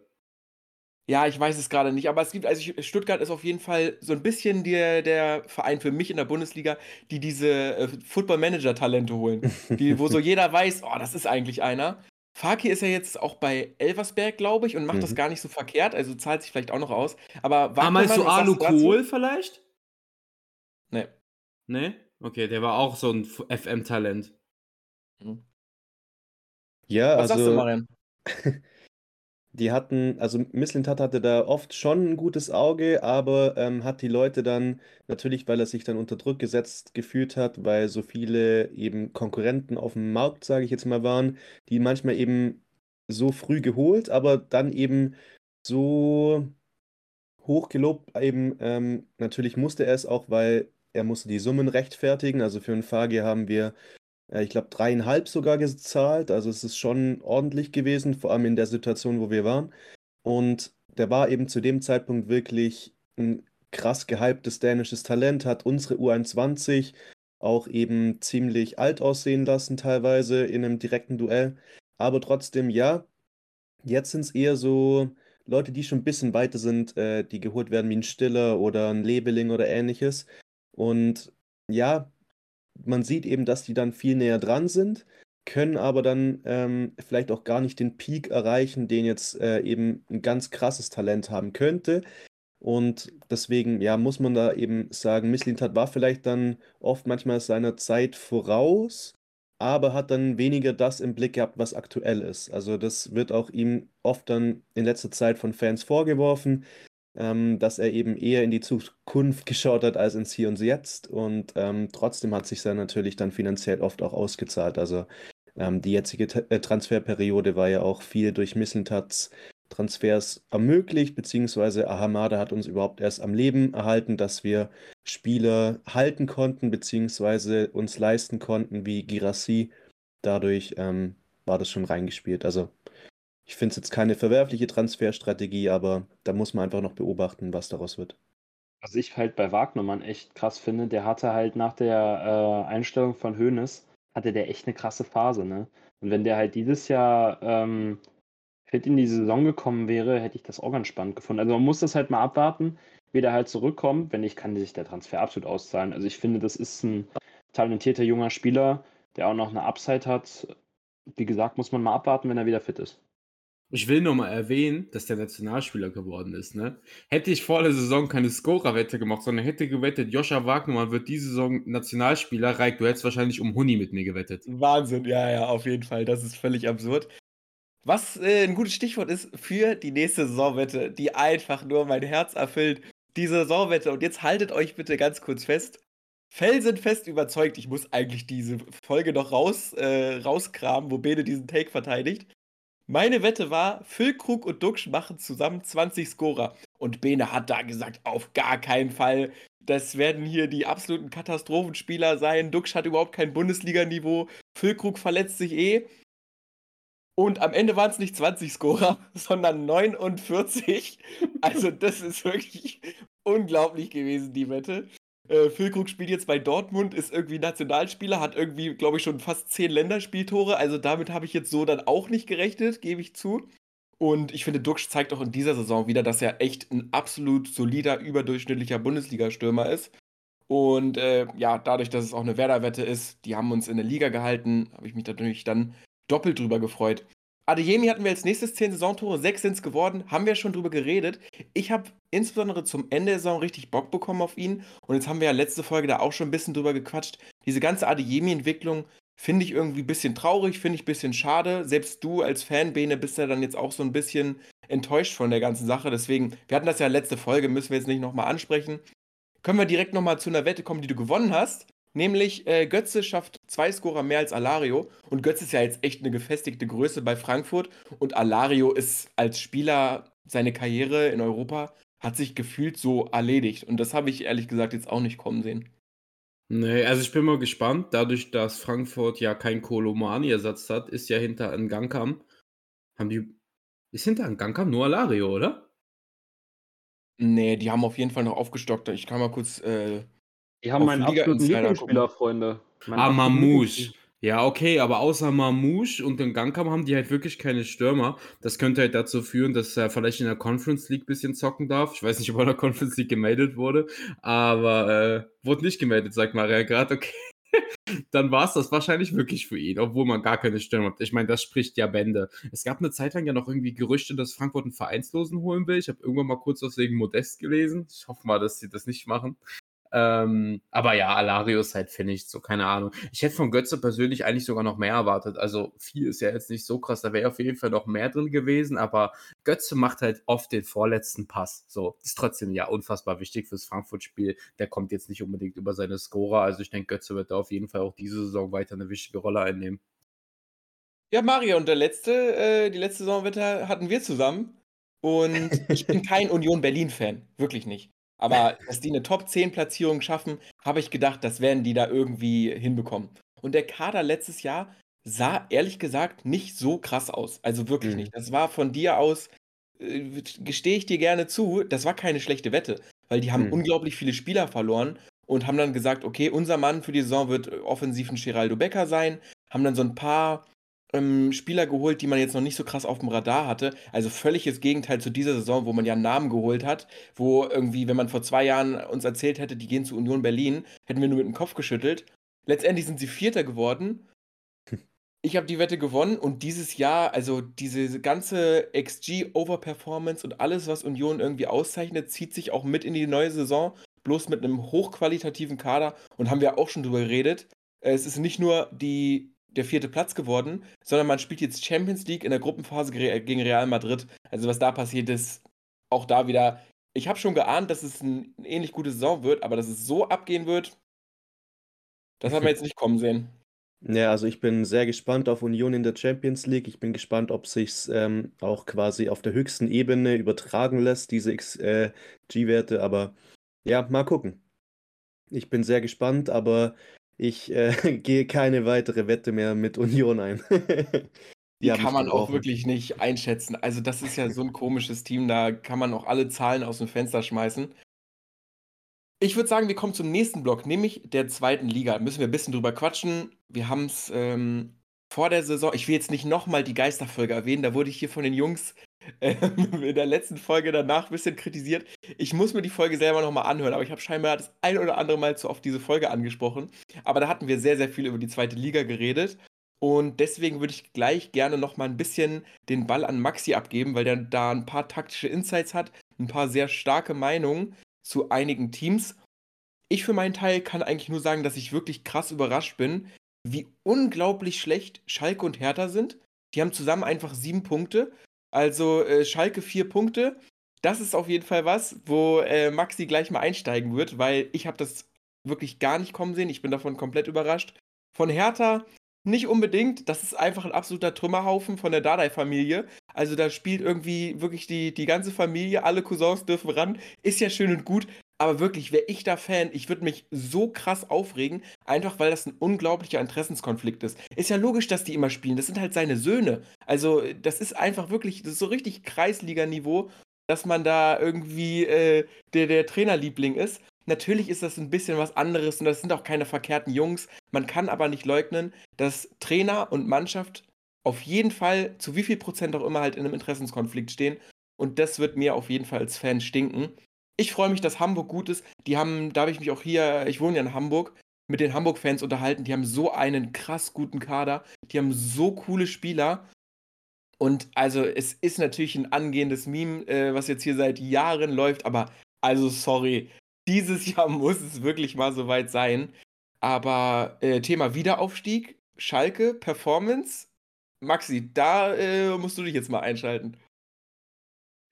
ja, ich weiß es gerade nicht, aber es gibt, also Stuttgart ist auf jeden Fall so ein bisschen der, der Verein für mich in der Bundesliga, die diese äh, Football-Manager-Talente holen. Die, wo so jeder weiß, oh, das ist eigentlich einer. Faki ist ja jetzt auch bei Elversberg, glaube ich, und macht das Mhm. gar nicht so verkehrt, also zahlt sich vielleicht auch noch aus. Aber Ah, meinst du Alu? Kohl vielleicht? Nee. Nee? Okay, der war auch so ein FM-Talent. Ja, Was sagst du, also Marian? die hatten, also Mislintat hatte da oft schon ein gutes Auge, aber ähm, hat die Leute dann natürlich, weil er sich dann unter Druck gesetzt gefühlt hat, weil so viele eben Konkurrenten auf dem Markt, sage ich jetzt mal, waren, die manchmal eben so früh geholt, aber dann eben so hoch gelobt, eben ähm, natürlich musste er es auch, weil er musste die Summen rechtfertigen. Also für einen Fagir haben wir äh, ich glaube, dreieinhalb sogar gezahlt. Also es ist schon ordentlich gewesen, vor allem in der Situation, wo wir waren. Und der war eben zu dem Zeitpunkt wirklich ein krass gehyptes dänisches Talent, hat unsere U21 auch eben ziemlich alt aussehen lassen, teilweise in einem direkten Duell. Aber trotzdem, ja, jetzt sind es eher so Leute, die schon ein bisschen weiter sind, äh, die geholt werden wie ein Stiller oder ein Lebeling oder ähnliches. Und ja, man sieht eben, dass die dann viel näher dran sind, können aber dann ähm, vielleicht auch gar nicht den Peak erreichen, den jetzt äh, eben ein ganz krasses Talent haben könnte. Und deswegen, ja, muss man da eben sagen, Misslintat war vielleicht dann oft manchmal seiner Zeit voraus, aber hat dann weniger das im Blick gehabt, was aktuell ist. Also das wird auch ihm oft dann in letzter Zeit von Fans vorgeworfen, ähm, dass er eben eher in die Zukunft geschaut hat als ins Hier und Jetzt. Und ähm, trotzdem hat sich dann natürlich dann finanziell oft auch ausgezahlt. Also ähm, die jetzige äh, Transferperiode war ja auch viel durch Missentats Transfers ermöglicht, beziehungsweise Ahamada hat uns überhaupt erst am Leben erhalten, dass wir Spieler halten konnten, beziehungsweise uns leisten konnten, wie Girassi. Dadurch ähm, war das schon reingespielt. Also ich finde es jetzt keine verwerfliche Transferstrategie, aber da muss man einfach noch beobachten, was daraus wird. Was ich halt bei Wagnermann echt krass finde, der hatte halt nach der äh, Einstellung von Hoeneß, hatte der echt eine krasse Phase, ne? Und wenn der halt dieses Jahr ähm, fit in die Saison gekommen wäre, hätte ich das auch ganz spannend gefunden. Also man muss das halt mal abwarten, wie der halt zurückkommt. Wenn nicht, kann sich der Transfer absolut auszahlen. Also ich finde, das ist ein talentierter junger Spieler, der auch noch eine Upside hat. Wie gesagt, muss man mal abwarten, wenn er wieder fit ist. Ich will nur mal erwähnen, dass der Nationalspieler geworden ist. Ne? Hätte ich vor der Saison keine Scorer-Wette gemacht, sondern hätte gewettet, Joscha Wagnermann wird diese Saison Nationalspieler, Reik, du hättest wahrscheinlich um Huni mit mir gewettet. Wahnsinn, ja, ja, auf jeden Fall. Das ist völlig absurd. Was äh, ein gutes Stichwort ist für die nächste Saisonwette, die einfach nur mein Herz erfüllt. Diese Saisonwette. Und jetzt haltet euch bitte ganz kurz fest. Felsenfest überzeugt, ich muss eigentlich diese Folge noch raus, äh, rauskramen, wo Bene diesen Take verteidigt. Meine Wette war, Füllkrug und Duxch machen zusammen 20 Scorer. Und Bene hat da gesagt, auf gar keinen Fall. Das werden hier die absoluten Katastrophenspieler sein. Duxch hat überhaupt kein Bundesliganiveau. Füllkrug verletzt sich eh. Und am Ende waren es nicht 20 Scorer, sondern 49. Also, das ist wirklich unglaublich gewesen, die Wette. Äh, Füllkrug spielt jetzt bei Dortmund, ist irgendwie Nationalspieler, hat irgendwie, glaube ich, schon fast zehn Länderspieltore. Also damit habe ich jetzt so dann auch nicht gerechnet, gebe ich zu. Und ich finde, Duxch zeigt auch in dieser Saison wieder, dass er echt ein absolut solider, überdurchschnittlicher Bundesliga-Stürmer ist. Und äh, ja, dadurch, dass es auch eine Werder-Wette ist, die haben uns in der Liga gehalten, habe ich mich natürlich dann doppelt drüber gefreut. Adeyemi hatten wir als nächstes 10 Saisontore, 6 sind es geworden, haben wir schon drüber geredet. Ich habe insbesondere zum Ende der Saison richtig Bock bekommen auf ihn und jetzt haben wir ja letzte Folge da auch schon ein bisschen drüber gequatscht. Diese ganze Adeyemi-Entwicklung finde ich irgendwie ein bisschen traurig, finde ich ein bisschen schade. Selbst du als Fanbene bist ja dann jetzt auch so ein bisschen enttäuscht von der ganzen Sache. Deswegen, wir hatten das ja letzte Folge, müssen wir jetzt nicht nochmal ansprechen. Können wir direkt nochmal zu einer Wette kommen, die du gewonnen hast. Nämlich äh, Götze schafft zwei Scorer mehr als Alario. Und Götze ist ja jetzt echt eine gefestigte Größe bei Frankfurt. Und Alario ist als Spieler seine Karriere in Europa hat sich gefühlt so erledigt. Und das habe ich ehrlich gesagt jetzt auch nicht kommen sehen. Nee, also ich bin mal gespannt. Dadurch, dass Frankfurt ja kein Kolomani-Ersatz hat, ist ja hinter Ngankam. Haben die. Ist hinter Ngankam nur Alario, oder? Nee, die haben auf jeden Fall noch aufgestockt. Ich kann mal kurz äh, die haben meinen absoluten Lieblingsspieler, Freunde. Mein ah, Mamouche. Ja, okay, aber außer Mamouche und den Gangkam haben die halt wirklich keine Stürmer. Das könnte halt dazu führen, dass er vielleicht in der Conference League ein bisschen zocken darf. Ich weiß nicht, ob er in der Conference League gemeldet wurde, aber äh, wurde nicht gemeldet, sagt Maria gerade. Okay, dann war es das wahrscheinlich wirklich für ihn, obwohl man gar keine Stürmer hat. Ich meine, das spricht ja Bände. Es gab eine Zeit lang ja noch irgendwie Gerüchte, dass Frankfurt einen Vereinslosen holen will. Ich habe irgendwann mal kurz was wegen Modest gelesen. Ich hoffe mal, dass sie das nicht machen. Ähm, aber ja, Alarius halt finde ich so, keine Ahnung. Ich hätte von Götze persönlich eigentlich sogar noch mehr erwartet. Also viel ist ja jetzt nicht so krass, da wäre auf jeden Fall noch mehr drin gewesen, aber Götze macht halt oft den vorletzten Pass. So, ist trotzdem ja unfassbar wichtig fürs Frankfurt-Spiel. Der kommt jetzt nicht unbedingt über seine Scorer. Also ich denke, Götze wird da auf jeden Fall auch diese Saison weiter eine wichtige Rolle einnehmen. Ja, Mario, und der letzte, äh, die letzte Saisonwetter hatten wir zusammen. Und ich bin kein Union Berlin-Fan. Wirklich nicht. Aber dass die eine Top-10-Platzierung schaffen, habe ich gedacht, das werden die da irgendwie hinbekommen. Und der Kader letztes Jahr sah ehrlich gesagt nicht so krass aus. Also wirklich mhm. nicht. Das war von dir aus, äh, gestehe ich dir gerne zu, das war keine schlechte Wette, weil die haben mhm. unglaublich viele Spieler verloren und haben dann gesagt, okay, unser Mann für die Saison wird offensiv ein Geraldo Becker sein, haben dann so ein paar ähm, Spieler geholt, die man jetzt noch nicht so krass auf dem Radar hatte. Also völliges Gegenteil zu dieser Saison, wo man ja einen Namen geholt hat, wo irgendwie, wenn man vor zwei Jahren uns erzählt hätte, die gehen zu Union Berlin, hätten wir nur mit dem Kopf geschüttelt. Letztendlich sind sie Vierter geworden. Ich habe die Wette gewonnen und dieses Jahr, also diese ganze XG-Overperformance und alles, was Union irgendwie auszeichnet, zieht sich auch mit in die neue Saison, bloß mit einem hochqualitativen Kader und haben wir auch schon drüber geredet. Es ist nicht nur die der vierte Platz geworden, sondern man spielt jetzt Champions League in der Gruppenphase gegen Real Madrid. Also was da passiert ist, auch da wieder ich habe schon geahnt, dass es ein ähnlich gute Saison wird, aber dass es so abgehen wird, das haben wir jetzt nicht kommen sehen. Ja, also ich bin sehr gespannt auf Union in der Champions League. Ich bin gespannt, ob sich's ähm, auch quasi auf der höchsten Ebene übertragen lässt, diese XG-Werte. Äh, aber ja, mal gucken. Ich bin sehr gespannt, aber ich äh, gehe keine weitere Wette mehr mit Union ein. Die, Die kann man auch wirklich nicht einschätzen. Also das ist ja so ein komisches Team, da kann man auch alle Zahlen aus dem Fenster schmeißen. Ich würde sagen, wir kommen zum nächsten Block, nämlich der zweiten Liga. Da müssen wir ein bisschen drüber quatschen. Wir haben es ähm, vor der Saison, ich will jetzt nicht nochmal die Geisterfolge erwähnen, da wurde ich hier von den Jungs in der letzten Folge danach ein bisschen kritisiert. Ich muss mir die Folge selber nochmal anhören, aber ich habe scheinbar das ein oder andere Mal zu oft diese Folge angesprochen. Aber da hatten wir sehr, sehr viel über die zweite Liga geredet. Und deswegen würde ich gleich gerne nochmal ein bisschen den Ball an Maxi abgeben, weil der da ein paar taktische Insights hat, ein paar sehr starke Meinungen zu einigen Teams. Ich für meinen Teil kann eigentlich nur sagen, dass ich wirklich krass überrascht bin, wie unglaublich schlecht Schalke und Hertha sind. Die haben zusammen einfach sieben Punkte. Also äh, Schalke vier Punkte. Das ist auf jeden Fall was, wo äh, Maxi gleich mal einsteigen wird, weil ich habe das wirklich gar nicht kommen sehen. Ich bin davon komplett überrascht. Von Hertha nicht unbedingt. Das ist einfach ein absoluter Trümmerhaufen von der Dardai-Familie. Also da spielt irgendwie wirklich die, die ganze Familie, alle Cousins dürfen ran. Ist ja schön und gut. Aber wirklich, wäre ich da Fan, ich würde mich so krass aufregen, einfach weil das ein unglaublicher Interessenskonflikt ist. Ist ja logisch, dass die immer spielen. Das sind halt seine Söhne. Also, das ist einfach wirklich, das ist so richtig Kreisliga-Niveau, dass man da irgendwie äh, der, der Trainerliebling ist. Natürlich ist das ein bisschen was anderes und das sind auch keine verkehrten Jungs. Man kann aber nicht leugnen, dass Trainer und Mannschaft auf jeden Fall, zu wie viel Prozent auch immer, halt in einem Interessenskonflikt stehen. Und das wird mir auf jeden Fall als Fan stinken. Ich freue mich, dass Hamburg gut ist. Die haben, da habe ich mich auch hier, ich wohne ja in Hamburg, mit den Hamburg-Fans unterhalten. Die haben so einen krass guten Kader. Die haben so coole Spieler. Und also, es ist natürlich ein angehendes Meme, äh, was jetzt hier seit Jahren läuft, aber also, sorry, dieses Jahr muss es wirklich mal soweit sein. Aber äh, Thema Wiederaufstieg, Schalke, Performance. Maxi, da äh, musst du dich jetzt mal einschalten.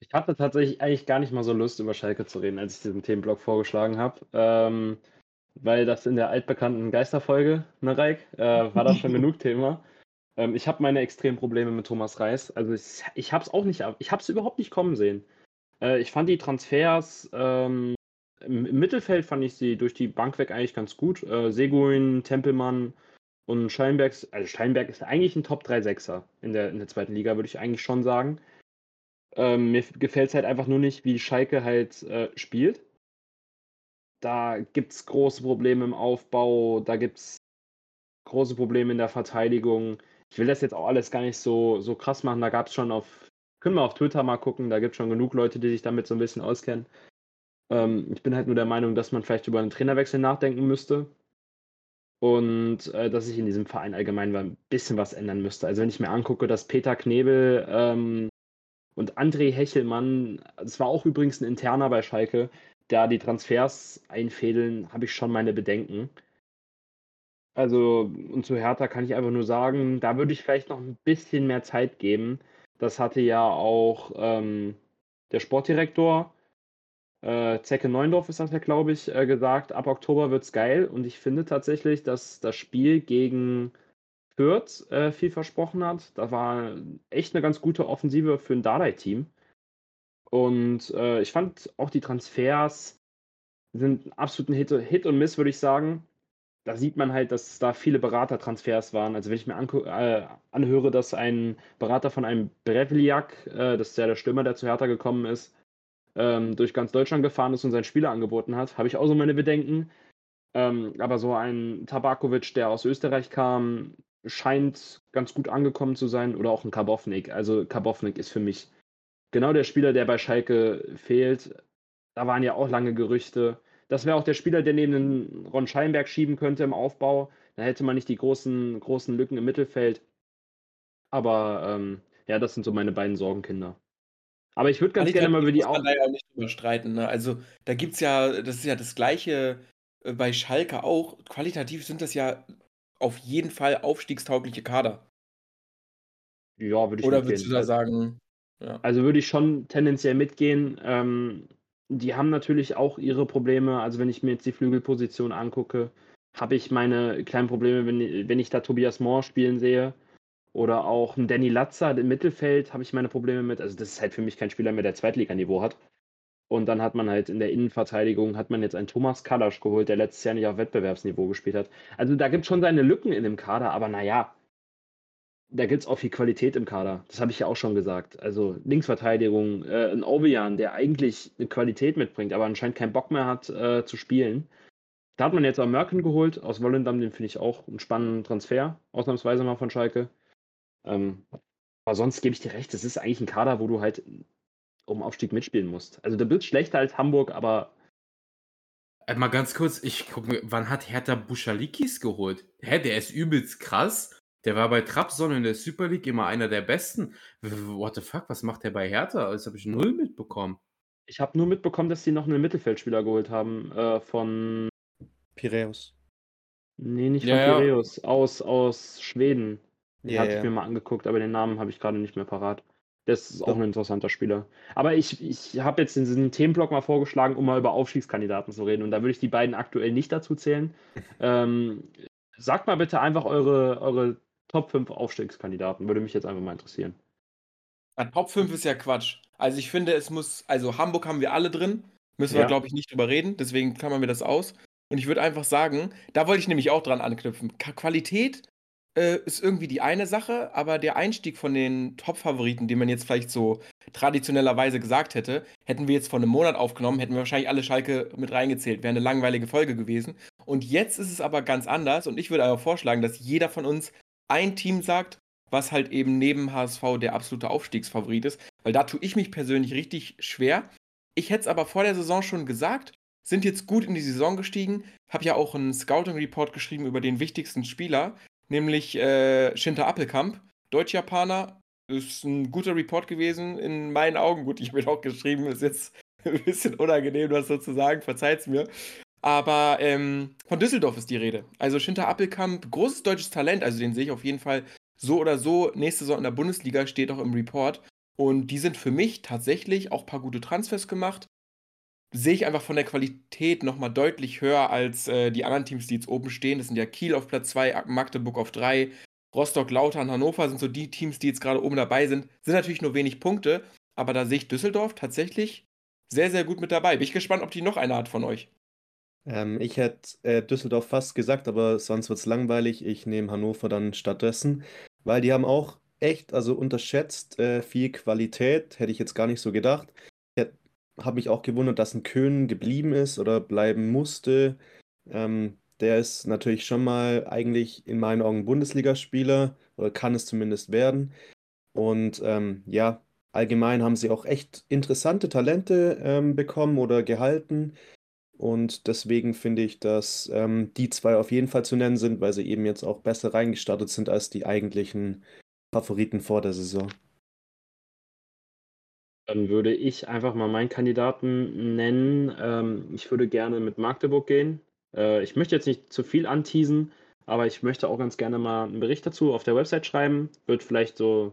Ich hatte tatsächlich eigentlich gar nicht mal so Lust, über Schalke zu reden, als ich diesen Themenblock vorgeschlagen habe. Ähm, weil das in der altbekannten Geisterfolge, ne, Reik, äh, war das schon genug Thema. Ähm, ich habe meine extremen Probleme mit Thomas Reis. Also ich, ich habe es auch nicht, ich habe es überhaupt nicht kommen sehen. Äh, ich fand die Transfers ähm, im, Mittelfeld fand ich sie durch die Bank weg eigentlich ganz gut. Äh, Seguin, Tempelmann und Steinberg, also Steinberg ist eigentlich ein Top 3 Sechser in der, in der zweiten Liga, würde ich eigentlich schon sagen. Ähm, mir gefällt es halt einfach nur nicht, wie Schalke halt äh, spielt. Da gibt es große Probleme im Aufbau, da gibt es große Probleme in der Verteidigung. Ich will das jetzt auch alles gar nicht so, so krass machen. Da gab es schon auf, können wir auf Twitter mal gucken, da gibt es schon genug Leute, die sich damit so ein bisschen auskennen. Ähm, ich bin halt nur der Meinung, dass man vielleicht über einen Trainerwechsel nachdenken müsste. Und äh, dass sich in diesem Verein allgemein ein bisschen was ändern müsste. Also wenn ich mir angucke, dass Peter Knebel ähm, und André Hechelmann, das war auch übrigens ein interner bei Schalke, da die Transfers einfädeln, habe ich schon meine Bedenken. Also, und zu Hertha kann ich einfach nur sagen, da würde ich vielleicht noch ein bisschen mehr Zeit geben. Das hatte ja auch ähm, der Sportdirektor, äh, Zecke Neundorf ist das ja, glaube ich, äh, gesagt, ab Oktober wird es geil. Und ich finde tatsächlich, dass das Spiel gegen Fürth äh, viel versprochen hat. Das war echt eine ganz gute Offensive für ein Dardai-Team. Und äh, ich fand auch die Transfers sind absolut ein Hit, Hit und Miss, würde ich sagen. Da sieht man halt, dass da viele Beratertransfers waren. Also wenn ich mir äh, anhöre, dass ein Berater von einem Brevliak, das ist ja der Stürmer, der zu Hertha gekommen ist, ähm, durch ganz Deutschland gefahren ist und seinen Spieler angeboten hat, habe ich auch so meine Bedenken. Ähm, aber so ein Tabakovic, der aus Österreich kam, scheint ganz gut angekommen zu sein oder auch ein Karbovnik. Also Karbovnik ist für mich genau der Spieler, der bei Schalke fehlt. Da waren ja auch lange Gerüchte. Das wäre auch der Spieler, der neben den Ron Scheinberg schieben könnte im Aufbau. Da hätte man nicht die großen, großen Lücken im Mittelfeld. Aber ähm, ja, das sind so meine beiden Sorgenkinder. Aber ich würde ganz gerne mal über die auch. Da ja nicht drüber streiten. Ne? Also da gibt es ja, das ist ja das Gleiche äh, bei Schalke auch. Qualitativ sind das ja auf jeden Fall aufstiegstaugliche Kader. Ja, würde ich Oder würdest du da sagen? Ja. Also würde ich schon tendenziell mitgehen. Ähm, die haben natürlich auch ihre Probleme. Also wenn ich mir jetzt die Flügelposition angucke, habe ich meine kleinen Probleme, wenn, wenn ich da Tobias Moore spielen sehe. Oder auch ein Danny Latzer im Mittelfeld habe ich meine Probleme mit. Also das ist halt für mich kein Spieler mehr, der Zweitliganiveau hat. Und dann hat man halt in der Innenverteidigung, hat man jetzt einen Thomas Kalasch geholt, der letztes Jahr nicht auf Wettbewerbsniveau gespielt hat. Also da gibt es schon seine Lücken in dem Kader, aber naja, da gibt es auch viel Qualität im Kader. Das habe ich ja auch schon gesagt. Also Linksverteidigung, äh, ein Obian, der eigentlich eine Qualität mitbringt, aber anscheinend keinen Bock mehr hat äh, zu spielen. Da hat man jetzt auch Merken geholt aus Wollendam, den finde ich auch einen spannenden Transfer, ausnahmsweise mal von Schalke. Ähm, aber sonst gebe ich dir recht, das ist eigentlich ein Kader, wo du halt um Aufstieg mitspielen musst. Also du bist schlechter als Hamburg, aber. Äh, mal ganz kurz, ich gucke, wann hat Hertha Buschalikis geholt? Hä, der ist übelst krass. Der war bei Trabzon in der Super League immer einer der besten. What the fuck, was macht der bei Hertha? Das habe ich null mitbekommen. Ich habe nur mitbekommen, dass sie noch einen Mittelfeldspieler geholt haben äh, von Piräus. Nee, nicht von ja, Piräus, ja. aus, aus Schweden. Den ja, hatte ich mir mal angeguckt, aber den Namen habe ich gerade nicht mehr parat. Das ist auch ein interessanter Spieler. Aber ich, ich habe jetzt diesen Themenblock mal vorgeschlagen, um mal über Aufstiegskandidaten zu reden. Und da würde ich die beiden aktuell nicht dazu zählen. ähm, sagt mal bitte einfach eure, eure Top 5 Aufstiegskandidaten. Würde mich jetzt einfach mal interessieren. Ja, Top 5 ist ja Quatsch. Also ich finde, es muss, also Hamburg haben wir alle drin. Müssen wir, ja. glaube ich, nicht drüber reden. Deswegen klammern wir das aus. Und ich würde einfach sagen, da wollte ich nämlich auch dran anknüpfen. Qualität äh, ist irgendwie die eine Sache, aber der Einstieg von den Top-Favoriten, den man jetzt vielleicht so traditionellerweise gesagt hätte, hätten wir jetzt vor einem Monat aufgenommen, hätten wir wahrscheinlich alle Schalke mit reingezählt. Wäre eine langweilige Folge gewesen. Und jetzt ist es aber ganz anders und ich würde aber vorschlagen, dass jeder von uns ein Team sagt, was halt eben neben HSV der absolute Aufstiegsfavorit ist, weil da tue ich mich persönlich richtig schwer. Ich hätte es aber vor der Saison schon gesagt, sind jetzt gut in die Saison gestiegen, habe ja auch einen Scouting-Report geschrieben über den wichtigsten Spieler, nämlich äh, Shinta Appelkamp, Deutsch-Japaner. Ist ein guter Report gewesen, in meinen Augen. Gut, ich habe auch geschrieben, ist jetzt ein bisschen unangenehm, das so zu sagen, verzeiht's mir. Aber ähm, von Düsseldorf ist die Rede. Also Schinter Appelkamp, großes deutsches Talent, also den sehe ich auf jeden Fall so oder so nächste Saison in der Bundesliga, steht auch im Report. Und die sind für mich tatsächlich auch ein paar gute Transfers gemacht. Sehe ich einfach von der Qualität nochmal deutlich höher als äh, die anderen Teams, die jetzt oben stehen. Das sind ja Kiel auf Platz 2, Magdeburg auf 3, Rostock, Lautern, Hannover sind so die Teams, die jetzt gerade oben dabei sind. Sind natürlich nur wenig Punkte, aber da sehe ich Düsseldorf tatsächlich sehr, sehr gut mit dabei. Bin ich gespannt, ob die noch eine hat von euch. Ähm, ich hätte äh, Düsseldorf fast gesagt, aber sonst wird es langweilig. Ich nehme Hannover dann stattdessen, weil die haben auch echt, also unterschätzt äh, viel Qualität, hätte ich jetzt gar nicht so gedacht. Habe mich auch gewundert, dass ein Köhn geblieben ist oder bleiben musste. Ähm, der ist natürlich schon mal eigentlich in meinen Augen Bundesligaspieler oder kann es zumindest werden. Und ähm, ja, allgemein haben sie auch echt interessante Talente ähm, bekommen oder gehalten. Und deswegen finde ich, dass ähm, die zwei auf jeden Fall zu nennen sind, weil sie eben jetzt auch besser reingestartet sind als die eigentlichen Favoriten vor der Saison. Dann würde ich einfach mal meinen Kandidaten nennen. Ähm, ich würde gerne mit Magdeburg gehen. Äh, ich möchte jetzt nicht zu viel anteasen, aber ich möchte auch ganz gerne mal einen Bericht dazu auf der Website schreiben. Wird vielleicht so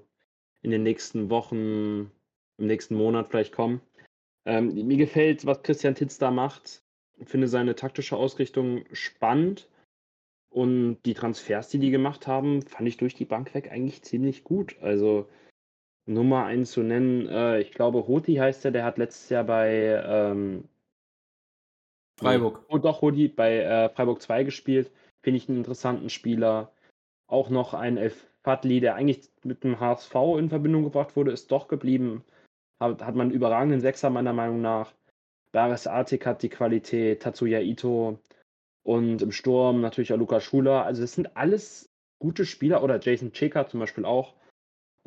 in den nächsten Wochen, im nächsten Monat vielleicht kommen. Ähm, mir gefällt, was Christian Titz da macht finde seine taktische Ausrichtung spannend. Und die Transfers, die die gemacht haben, fand ich durch die Bank weg eigentlich ziemlich gut. Also Nummer einen zu nennen, äh, ich glaube, Hoti heißt er, der hat letztes Jahr bei ähm, Freiburg. Oh, doch, Hoti bei äh, Freiburg 2 gespielt. Finde ich einen interessanten Spieler. Auch noch ein Elf Fadli, der eigentlich mit dem HSV in Verbindung gebracht wurde, ist doch geblieben. Hat, hat man einen überragenden Sechser, meiner Meinung nach. Baris Artik hat die Qualität, Tatsuya Ito und im Sturm natürlich auch Lukas Schuler. Also das sind alles gute Spieler oder Jason Cheka zum Beispiel auch.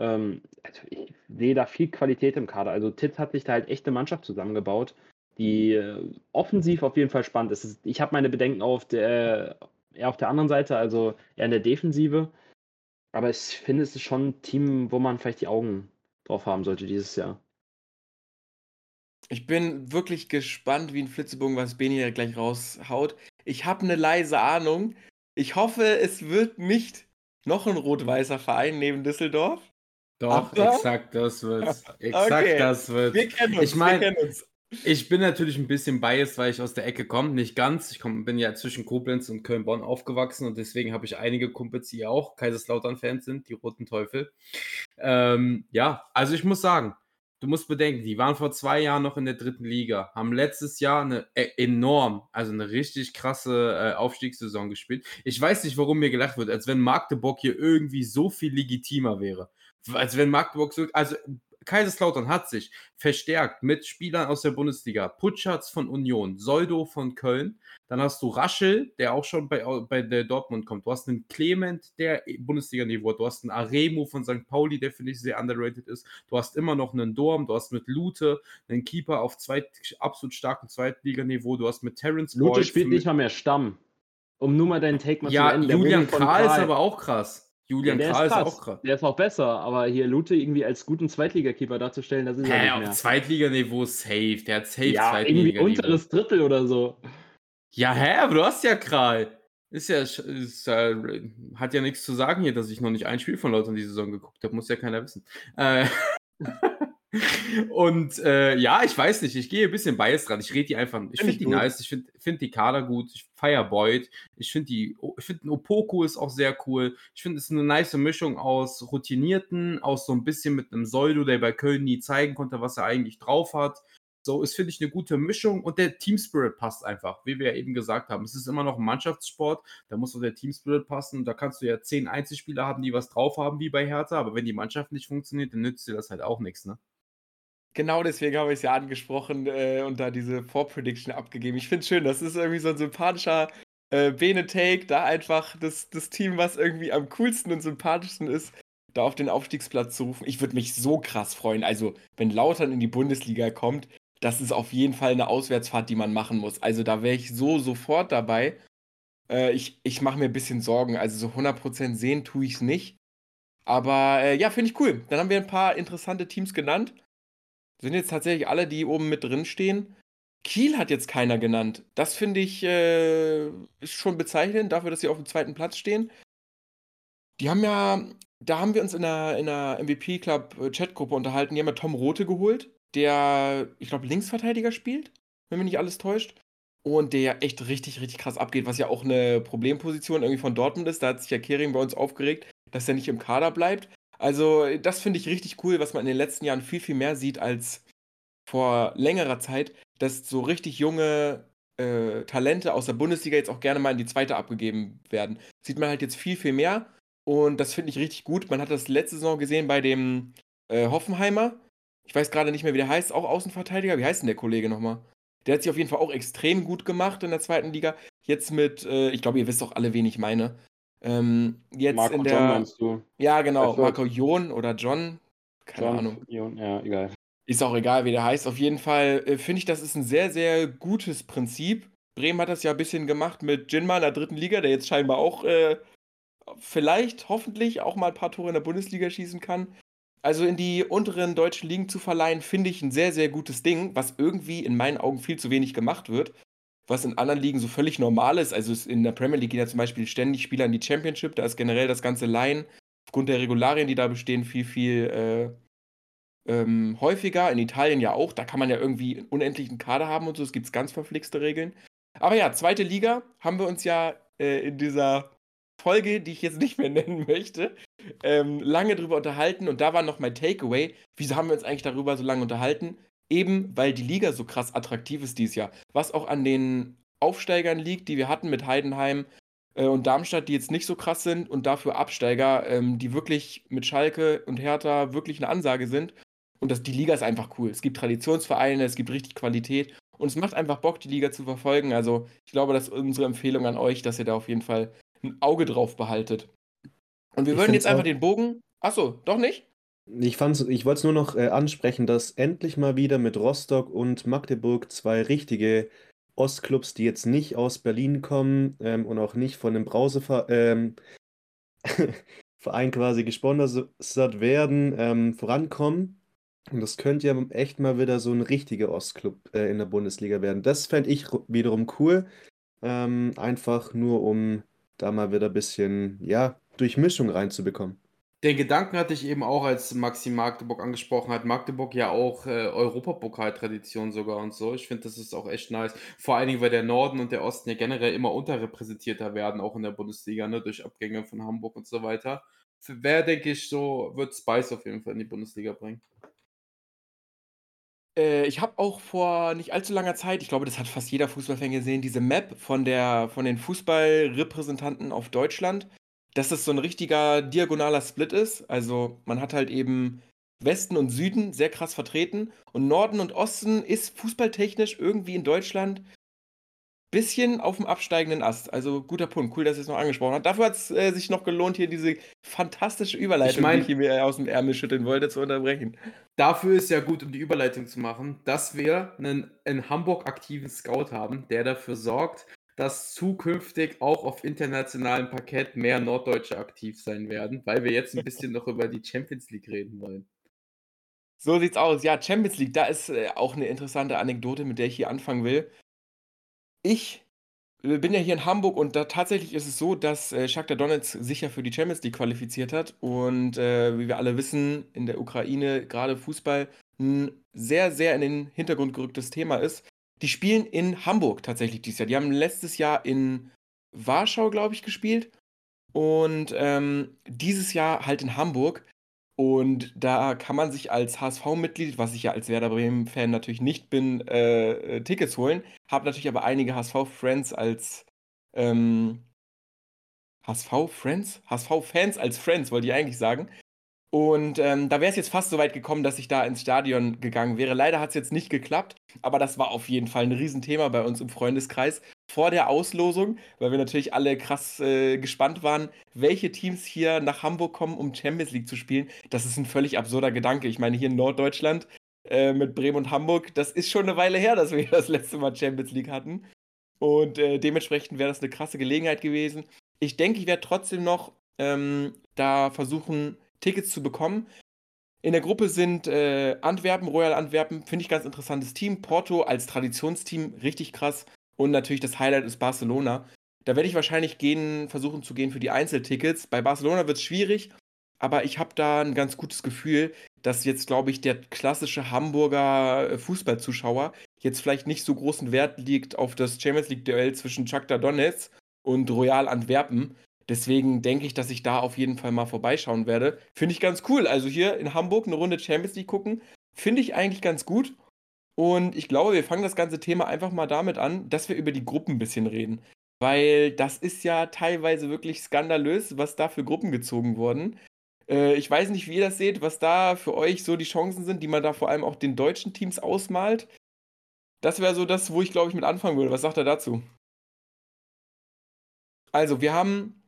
Ähm, also ich sehe da viel Qualität im Kader. Also Tit hat sich da halt echte Mannschaft zusammengebaut, die äh, offensiv auf jeden Fall spannend ist. Ich habe meine Bedenken auf der, eher auf der anderen Seite, also eher in der Defensive. Aber ich finde, es ist schon ein Team, wo man vielleicht die Augen drauf haben sollte dieses Jahr. Ich bin wirklich gespannt wie ein Flitzebogen, was Beni gleich raushaut. Ich habe eine leise Ahnung. Ich hoffe, es wird nicht noch ein rot-weißer Verein neben Düsseldorf. Doch, Aber... exakt das wird's. Exakt okay. das wird's. Wir kennen uns. Ich meine, Ich bin natürlich ein bisschen biased, weil ich aus der Ecke komme. Nicht ganz. Ich komm, bin ja zwischen Koblenz und Köln-Bonn aufgewachsen und deswegen habe ich einige Kumpels, die auch Kaiserslautern-Fans sind, die Roten Teufel. Ähm, ja, also ich muss sagen, du musst bedenken, die waren vor zwei Jahren noch in der dritten Liga, haben letztes Jahr eine äh, enorm, also eine richtig krasse äh, Aufstiegssaison gespielt. Ich weiß nicht, warum mir gelacht wird, als wenn Magdeburg hier irgendwie so viel legitimer wäre. Als wenn Magdeburg so, also Kaiserslautern hat sich verstärkt mit Spielern aus der Bundesliga. Putschatz von Union, Soldo von Köln. Dann hast du Raschel, der auch schon bei, bei der Dortmund kommt. Du hast einen Clement, der Bundesliga-Niveau hat. Du hast einen Aremu von St. Pauli, der finde ich sehr underrated ist. Du hast immer noch einen Dorm. Du hast mit Lute einen Keeper auf zweit, absolut starkem Zweitliganiveau. Du hast mit Terence Lute spielt nicht mal mehr Stamm. Um nur mal deinen Take mal ja, zu enden. Julian Kral ist aber auch krass. Julian ja, Kral ist, ist, auch krass. Der ist auch besser, aber hier Lute irgendwie als guten Zweitligakeeper darzustellen, das ist ja nicht mehr. auf Zweitliganiveau safe. Der hat safe ja, irgendwie unteres Drittel oder so. Ja, hä, aber du hast ja Kral. Ist ja, ist, äh, hat ja nichts zu sagen hier, dass ich noch nicht ein Spiel von Leuten in die Saison geguckt habe. Muss ja keiner wissen. Äh, Und äh, ja, ich weiß nicht, ich gehe ein bisschen biased dran. Ich rede die einfach. Ich finde die gut. nice, ich finde find die Kader gut, ich feiere Boyd, ich finde die, ich finde Opoku ist auch sehr cool. Ich finde es ist eine nice Mischung aus Routinierten, aus so ein bisschen mit einem Soldo, der bei Köln nie zeigen konnte, was er eigentlich drauf hat. So ist, finde ich, eine gute Mischung und der Team Spirit passt einfach, wie wir ja eben gesagt haben. Es ist immer noch ein Mannschaftssport, da muss auch der Team Spirit passen. Da kannst du ja zehn Einzelspieler haben, die was drauf haben, wie bei Hertha, aber wenn die Mannschaft nicht funktioniert, dann nützt dir das halt auch nichts, ne? Genau deswegen habe ich es ja angesprochen äh, und da diese Vorprediction abgegeben. Ich finde es schön, das ist irgendwie so ein sympathischer äh, Bene-Take, da einfach das, das Team, was irgendwie am coolsten und sympathischsten ist, da auf den Aufstiegsplatz zu rufen. Ich würde mich so krass freuen. Also, wenn Lautern in die Bundesliga kommt, das ist auf jeden Fall eine Auswärtsfahrt, die man machen muss. Also, da wäre ich so sofort dabei. Äh, ich ich mache mir ein bisschen Sorgen. Also, so 100% sehen tue ich es nicht. Aber äh, ja, finde ich cool. Dann haben wir ein paar interessante Teams genannt sind jetzt tatsächlich alle, die oben mit drin stehen. Kiel hat jetzt keiner genannt. Das finde ich äh, ist schon bezeichnend dafür, dass sie auf dem zweiten Platz stehen. Die haben ja, da haben wir uns in der, in der MVP Club Chatgruppe unterhalten. Die haben ja Tom Rote geholt, der, ich glaube, Linksverteidiger spielt, wenn mich nicht alles täuscht. Und der echt richtig, richtig krass abgeht, was ja auch eine Problemposition irgendwie von Dortmund ist. Da hat sich ja Kering bei uns aufgeregt, dass er nicht im Kader bleibt. Also, das finde ich richtig cool, was man in den letzten Jahren viel, viel mehr sieht als vor längerer Zeit, dass so richtig junge äh, Talente aus der Bundesliga jetzt auch gerne mal in die zweite abgegeben werden. Sieht man halt jetzt viel, viel mehr. Und das finde ich richtig gut. Man hat das letzte Saison gesehen bei dem äh, Hoffenheimer. Ich weiß gerade nicht mehr, wie der heißt, auch Außenverteidiger. Wie heißt denn der Kollege nochmal? Der hat sich auf jeden Fall auch extrem gut gemacht in der zweiten Liga. Jetzt mit, äh, ich glaube, ihr wisst auch alle, wen ich meine. Ähm, jetzt Marco in der. John meinst du? Ja, genau. Marco Jon oder John. Keine John, Ahnung. Jon, ja, egal. Ist auch egal, wie der heißt. Auf jeden Fall äh, finde ich, das ist ein sehr, sehr gutes Prinzip. Bremen hat das ja ein bisschen gemacht mit Jinma in der dritten Liga, der jetzt scheinbar auch äh, vielleicht, hoffentlich auch mal ein paar Tore in der Bundesliga schießen kann. Also in die unteren deutschen Ligen zu verleihen, finde ich ein sehr, sehr gutes Ding, was irgendwie in meinen Augen viel zu wenig gemacht wird was in anderen Ligen so völlig normal ist. Also in der Premier League gehen ja zum Beispiel ständig Spieler in die Championship, da ist generell das ganze Line aufgrund der Regularien, die da bestehen, viel, viel äh, ähm, häufiger. In Italien ja auch, da kann man ja irgendwie einen unendlichen Kader haben und so, es gibt ganz verflixte Regeln. Aber ja, zweite Liga haben wir uns ja äh, in dieser Folge, die ich jetzt nicht mehr nennen möchte, ähm, lange drüber unterhalten und da war noch mein Takeaway. Wieso haben wir uns eigentlich darüber so lange unterhalten? Eben weil die Liga so krass attraktiv ist dieses Jahr. Was auch an den Aufsteigern liegt, die wir hatten mit Heidenheim äh, und Darmstadt, die jetzt nicht so krass sind und dafür Absteiger, ähm, die wirklich mit Schalke und Hertha wirklich eine Ansage sind. Und das, die Liga ist einfach cool. Es gibt Traditionsvereine, es gibt richtig Qualität und es macht einfach Bock, die Liga zu verfolgen. Also ich glaube, das ist unsere Empfehlung an euch, dass ihr da auf jeden Fall ein Auge drauf behaltet. Und wir ich würden jetzt einfach den Bogen. Achso, doch nicht? Ich ich wollte es nur noch äh, ansprechen, dass endlich mal wieder mit Rostock und Magdeburg zwei richtige Ostclubs, die jetzt nicht aus Berlin kommen ähm, und auch nicht von einem Brauseverein ähm, quasi gesponsert werden, ähm, vorankommen. Und das könnte ja echt mal wieder so ein richtiger Ostclub äh, in der Bundesliga werden. Das fände ich wiederum cool. Ähm, einfach nur, um da mal wieder ein bisschen, ja, Durchmischung reinzubekommen. Den Gedanken hatte ich eben auch, als Maxi Magdeburg angesprochen hat. Magdeburg ja auch äh, Europapokal-Tradition sogar und so. Ich finde, das ist auch echt nice. Vor allen Dingen, weil der Norden und der Osten ja generell immer unterrepräsentierter werden, auch in der Bundesliga, ne, durch Abgänge von Hamburg und so weiter. Wer, denke ich, so wird Spice auf jeden Fall in die Bundesliga bringen. Äh, ich habe auch vor nicht allzu langer Zeit, ich glaube, das hat fast jeder Fußballfan gesehen, diese Map von der von den Fußballrepräsentanten auf Deutschland, dass das so ein richtiger diagonaler Split ist. Also, man hat halt eben Westen und Süden sehr krass vertreten und Norden und Osten ist fußballtechnisch irgendwie in Deutschland bisschen auf dem absteigenden Ast. Also guter Punkt. Cool, dass ihr es noch angesprochen habt. Dafür hat es äh, sich noch gelohnt, hier diese fantastische Überleitung, Ich mein- die ich mir aus dem Ärmel schütteln wollte, zu unterbrechen. Dafür ist ja gut, um die Überleitung zu machen, dass wir einen in Hamburg aktiven Scout haben, der dafür sorgt, dass zukünftig auch auf internationalem Parkett mehr Norddeutsche aktiv sein werden, weil wir jetzt ein bisschen noch über die Champions League reden wollen. So sieht's aus. Ja, Champions League, da ist äh, auch eine interessante Anekdote, mit der ich hier anfangen will. Ich äh, bin ja hier in Hamburg und da tatsächlich ist es so, dass äh, Shakhtar Donetsk sich ja für die Champions League qualifiziert hat und äh, wie wir alle wissen, in der Ukraine gerade Fußball ein sehr, sehr in den Hintergrund gerücktes Thema ist. Die spielen in Hamburg tatsächlich dieses Jahr. Die haben letztes Jahr in Warschau, glaube ich, gespielt und ähm, dieses Jahr halt in Hamburg. Und da kann man sich als HSV-Mitglied, was ich ja als Werder Bremen-Fan natürlich nicht bin, äh, äh, Tickets holen. Habe natürlich aber einige HSV-Friends als ähm, HSV-Friends? HSV-Fans als Friends, wollte ich eigentlich sagen. Und ähm, da wäre es jetzt fast so weit gekommen, dass ich da ins Stadion gegangen wäre. Leider hat es jetzt nicht geklappt, aber das war auf jeden Fall ein Riesenthema bei uns im Freundeskreis vor der Auslosung, weil wir natürlich alle krass äh, gespannt waren, welche Teams hier nach Hamburg kommen, um Champions League zu spielen. Das ist ein völlig absurder Gedanke. Ich meine, hier in Norddeutschland äh, mit Bremen und Hamburg, das ist schon eine Weile her, dass wir das letzte Mal Champions League hatten. Und äh, dementsprechend wäre das eine krasse Gelegenheit gewesen. Ich denke, ich werde trotzdem noch ähm, da versuchen, Tickets zu bekommen. In der Gruppe sind äh, Antwerpen, Royal Antwerpen, finde ich ganz interessantes Team. Porto als Traditionsteam, richtig krass. Und natürlich das Highlight ist Barcelona. Da werde ich wahrscheinlich gehen, versuchen zu gehen für die Einzeltickets. Bei Barcelona wird es schwierig, aber ich habe da ein ganz gutes Gefühl, dass jetzt, glaube ich, der klassische Hamburger äh, Fußballzuschauer jetzt vielleicht nicht so großen Wert liegt auf das Champions League-Duell zwischen Shakhtar Donetsk und Royal Antwerpen. Deswegen denke ich, dass ich da auf jeden Fall mal vorbeischauen werde. Finde ich ganz cool. Also hier in Hamburg eine Runde Champions League gucken, finde ich eigentlich ganz gut. Und ich glaube, wir fangen das ganze Thema einfach mal damit an, dass wir über die Gruppen ein bisschen reden. Weil das ist ja teilweise wirklich skandalös, was da für Gruppen gezogen wurden. Äh, ich weiß nicht, wie ihr das seht, was da für euch so die Chancen sind, die man da vor allem auch den deutschen Teams ausmalt. Das wäre so das, wo ich glaube ich mit anfangen würde. Was sagt er dazu? Also, wir haben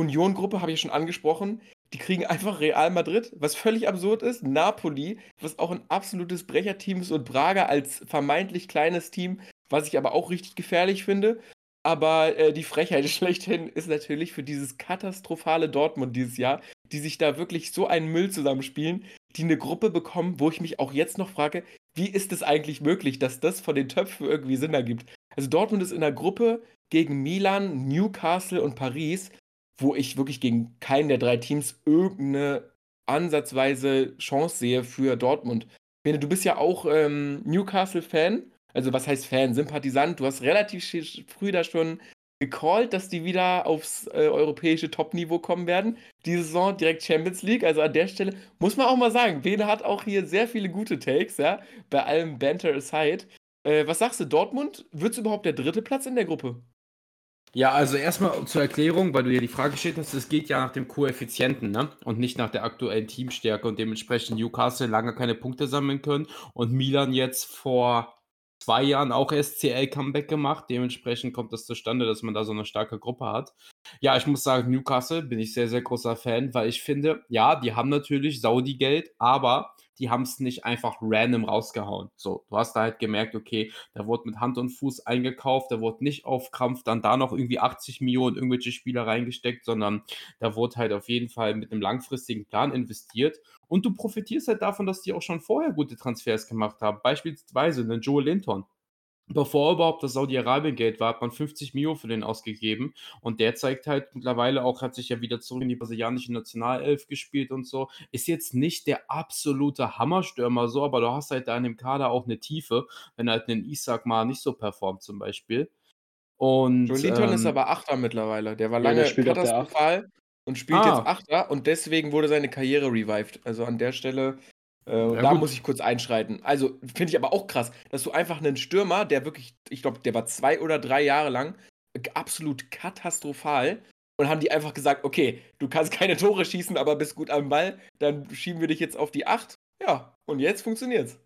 Union-Gruppe, habe ich schon angesprochen. Die kriegen einfach Real Madrid, was völlig absurd ist. Napoli, was auch ein absolutes Brecherteam ist. Und Braga als vermeintlich kleines Team, was ich aber auch richtig gefährlich finde. Aber äh, die Frechheit schlechthin ist natürlich für dieses katastrophale Dortmund dieses Jahr, die sich da wirklich so einen Müll zusammenspielen, die eine Gruppe bekommen, wo ich mich auch jetzt noch frage, wie ist es eigentlich möglich, dass das von den Töpfen irgendwie Sinn ergibt? Also Dortmund ist in einer Gruppe gegen Milan, Newcastle und Paris, wo ich wirklich gegen keinen der drei Teams irgendeine ansatzweise Chance sehe für Dortmund. Du bist ja auch ähm, Newcastle-Fan. Also was heißt Fan? Sympathisant. Du hast relativ früh da schon gecallt, dass die wieder aufs äh, europäische Top-Niveau kommen werden. Diese Saison direkt Champions League. Also an der Stelle muss man auch mal sagen, Bene hat auch hier sehr viele gute Takes, ja, bei allem Banter aside. Äh, was sagst du, Dortmund? Wird es überhaupt der dritte Platz in der Gruppe? Ja, also erstmal zur Erklärung, weil du ja die Frage gestellt hast, es geht ja nach dem Koeffizienten, ne? Und nicht nach der aktuellen Teamstärke und dementsprechend Newcastle lange keine Punkte sammeln können und Milan jetzt vor zwei Jahren auch SCL-Comeback gemacht. Dementsprechend kommt das zustande, dass man da so eine starke Gruppe hat. Ja, ich muss sagen, Newcastle bin ich sehr, sehr großer Fan, weil ich finde, ja, die haben natürlich Saudi-Geld, aber die haben es nicht einfach random rausgehauen. So, du hast da halt gemerkt, okay, da wurde mit Hand und Fuß eingekauft, da wurde nicht auf Krampf dann da noch irgendwie 80 Millionen irgendwelche Spieler reingesteckt, sondern da wurde halt auf jeden Fall mit einem langfristigen Plan investiert. Und du profitierst halt davon, dass die auch schon vorher gute Transfers gemacht haben. Beispielsweise einen Joe Linton. Bevor überhaupt das Saudi-Arabien-Geld war, hat man 50 Mio für den ausgegeben. Und der zeigt halt mittlerweile auch, hat sich ja wieder zurück in die brasilianische Nationalelf gespielt und so. Ist jetzt nicht der absolute Hammerstürmer so, aber du hast halt da in dem Kader auch eine Tiefe, wenn halt ein Isaac mal nicht so performt zum Beispiel. Und, Jolinton ähm, ist aber Achter mittlerweile. Der war Ja, lange auf der katastrophal und spielt Ah. jetzt Achter und deswegen wurde seine Karriere revived. Also an der Stelle, äh, Ja, da gut. muss ich kurz einschreiten. Also finde ich aber auch krass, dass du einfach einen Stürmer, der wirklich, ich glaube, der war zwei oder drei Jahre lang absolut katastrophal und haben die einfach gesagt, okay, du kannst keine Tore schießen, aber bist gut am Ball, dann schieben wir dich jetzt auf die Acht. Ja, und jetzt funktioniert's.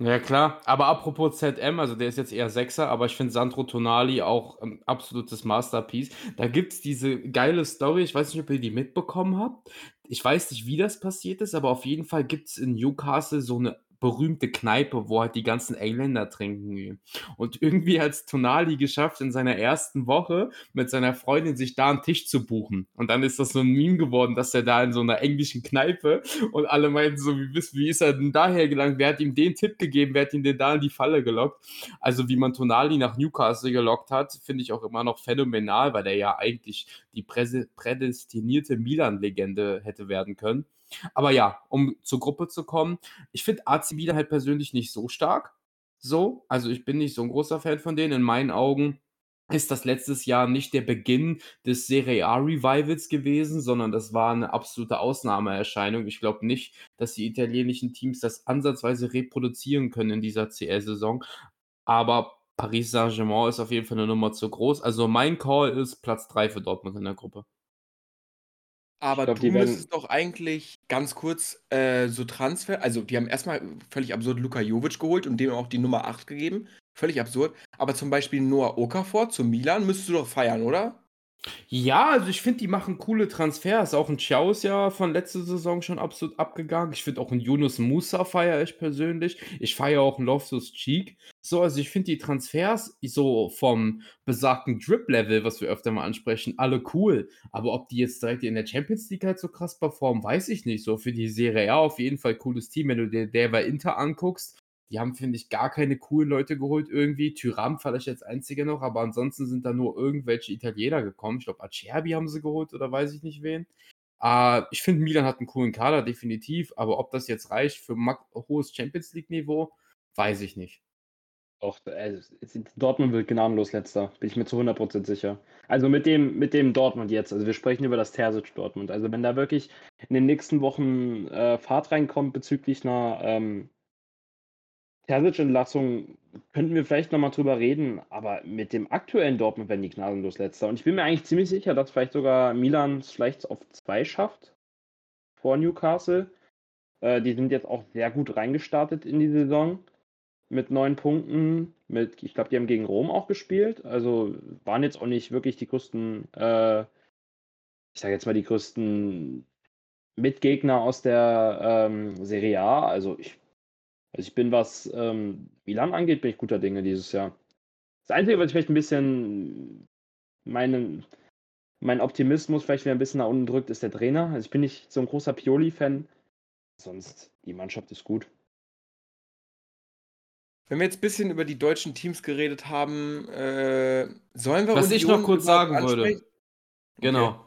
Ja, klar. Aber apropos ZM, also der ist jetzt eher Sechser, aber ich finde Sandro Tonali auch ein absolutes Masterpiece. Da gibt es diese geile Story, ich weiß nicht, ob ihr die mitbekommen habt. Ich weiß nicht, wie das passiert ist, aber auf jeden Fall gibt es in Newcastle so eine berühmte Kneipe, wo halt die ganzen Engländer trinken gehen. Und irgendwie hat es Tonali geschafft, in seiner ersten Woche mit seiner Freundin sich da einen Tisch zu buchen. Und dann ist das so ein Meme geworden, dass er da in so einer englischen Kneipe und alle meinten so, wie, wie ist er denn daher gelangt? Wer hat ihm den Tipp gegeben? Wer hat ihn denn da in die Falle gelockt? Also wie man Tonali nach Newcastle gelockt hat, finde ich auch immer noch phänomenal, weil er ja eigentlich die prädestinierte Milan-Legende hätte werden können. Aber ja, um zur Gruppe zu kommen, ich finde AC Milan halt persönlich nicht so stark. So, also ich bin nicht so ein großer Fan von denen. In meinen Augen ist das letztes Jahr nicht der Beginn des Serie A Revivals gewesen, sondern das war eine absolute Ausnahmeerscheinung. Ich glaube nicht, dass die italienischen Teams das ansatzweise reproduzieren können in dieser CL-Saison. Aber Paris Saint-Germain ist auf jeden Fall eine Nummer zu groß. Also mein Call ist Platz 3 für Dortmund in der Gruppe. Aber glaub, du die werden- müsstest doch eigentlich ganz kurz äh, so Transfer, also die haben erstmal völlig absurd Luka Jovic geholt und dem auch die Nummer 8 gegeben. Völlig absurd. Aber zum Beispiel Noah Okafor zu Milan müsstest du doch feiern, oder? Ja, also ich finde, die machen coole Transfers. Auch ein Ciao ist ja von letzter Saison schon absolut abgegangen. Ich finde auch einen Yunus Musa feiere ich persönlich. Ich feiere auch einen Loftus Cheek. So, also ich finde die Transfers so vom besagten Drip-Level, was wir öfter mal ansprechen, alle cool. Aber ob die jetzt direkt in der Champions League halt so krass performen, weiß ich nicht. So für die Serie A auf jeden Fall cooles Team. Wenn du dir der bei Inter anguckst, die haben, finde ich, gar keine coolen Leute geholt irgendwie. Tyram vielleicht als einziger noch, aber ansonsten sind da nur irgendwelche Italiener gekommen. Ich glaube, Acerbi haben sie geholt oder weiß ich nicht wen. Äh, ich finde, Milan hat einen coolen Kader, definitiv. Aber ob das jetzt reicht für hohes Champions League-Niveau, weiß ich nicht. Auch, also, Dortmund wird gnadenlos letzter, bin ich mir zu 100% sicher. Also mit dem, mit dem Dortmund jetzt, also wir sprechen über das Terzic Dortmund. Also wenn da wirklich in den nächsten Wochen äh, Fahrt reinkommt bezüglich einer ähm, Terzic-Entlassung, könnten wir vielleicht nochmal drüber reden, aber mit dem aktuellen Dortmund werden die gnadenlos letzter. Und ich bin mir eigentlich ziemlich sicher, dass vielleicht sogar Milan es vielleicht auf zwei schafft vor Newcastle. Äh, die sind jetzt auch sehr gut reingestartet in die Saison mit neun Punkten. Mit, ich glaube, die haben gegen Rom auch gespielt. Also waren jetzt auch nicht wirklich die größten, äh, ich sage jetzt mal, die größten Mitgegner aus der ähm, Serie A. Also ich, also ich bin, was ähm, Milan angeht, bin ich guter Dinge dieses Jahr. Das Einzige, was ich vielleicht ein bisschen meinen, mein Optimismus vielleicht wieder ein bisschen nach unten drückt, ist der Trainer. Also ich bin nicht so ein großer Pioli-Fan. Sonst, die Mannschaft ist gut. Wenn wir jetzt ein bisschen über die deutschen Teams geredet haben, äh, sollen wir Was ich Union noch kurz sagen würde. Genau. Okay.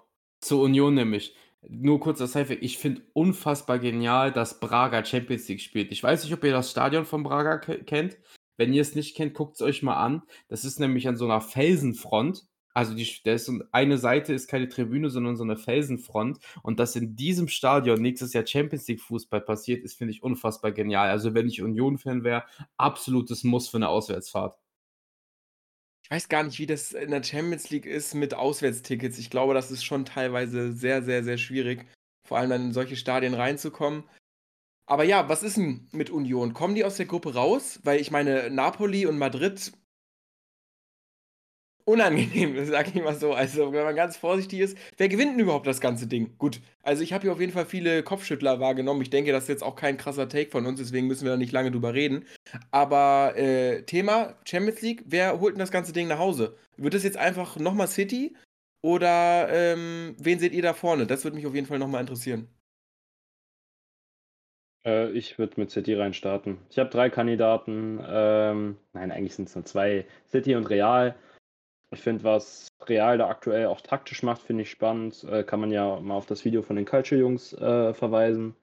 Zur Union nämlich. Nur kurzer Seife. Ich finde unfassbar genial, dass Braga Champions League spielt. Ich weiß nicht, ob ihr das Stadion von Braga ke- kennt. Wenn ihr es nicht kennt, guckt es euch mal an. Das ist nämlich an so einer Felsenfront. Also die, ist eine Seite ist keine Tribüne, sondern so eine Felsenfront. Und dass in diesem Stadion nächstes Jahr Champions League Fußball passiert, ist, finde ich, unfassbar genial. Also wenn ich Union-Fan wäre, absolutes Muss für eine Auswärtsfahrt. Weiß gar nicht, wie das in der Champions League ist mit Auswärtstickets. Ich glaube, das ist schon teilweise sehr, sehr, sehr schwierig, vor allem dann in solche Stadien reinzukommen. Aber ja, was ist denn mit Union? Kommen die aus der Gruppe raus? Weil ich meine, Napoli und Madrid unangenehm, sag ich mal so. Also, wenn man ganz vorsichtig ist, wer gewinnt denn überhaupt das ganze Ding? Gut, also ich habe hier auf jeden Fall viele Kopfschüttler wahrgenommen. Ich denke, das ist jetzt auch kein krasser Take von uns, deswegen müssen wir da nicht lange drüber reden. Aber äh, Thema Champions League, wer holt denn das ganze Ding nach Hause? Wird es jetzt einfach nochmal City? Oder ähm, wen seht ihr da vorne? Das würde mich auf jeden Fall nochmal interessieren. Äh, ich würde mit City reinstarten. Ich habe drei Kandidaten. Ähm, nein, eigentlich sind es nur zwei. City und Real. Ich finde, was Real da aktuell auch taktisch macht, finde ich spannend. Äh, kann man ja mal auf das Video von den Culture-Jungs äh, verweisen.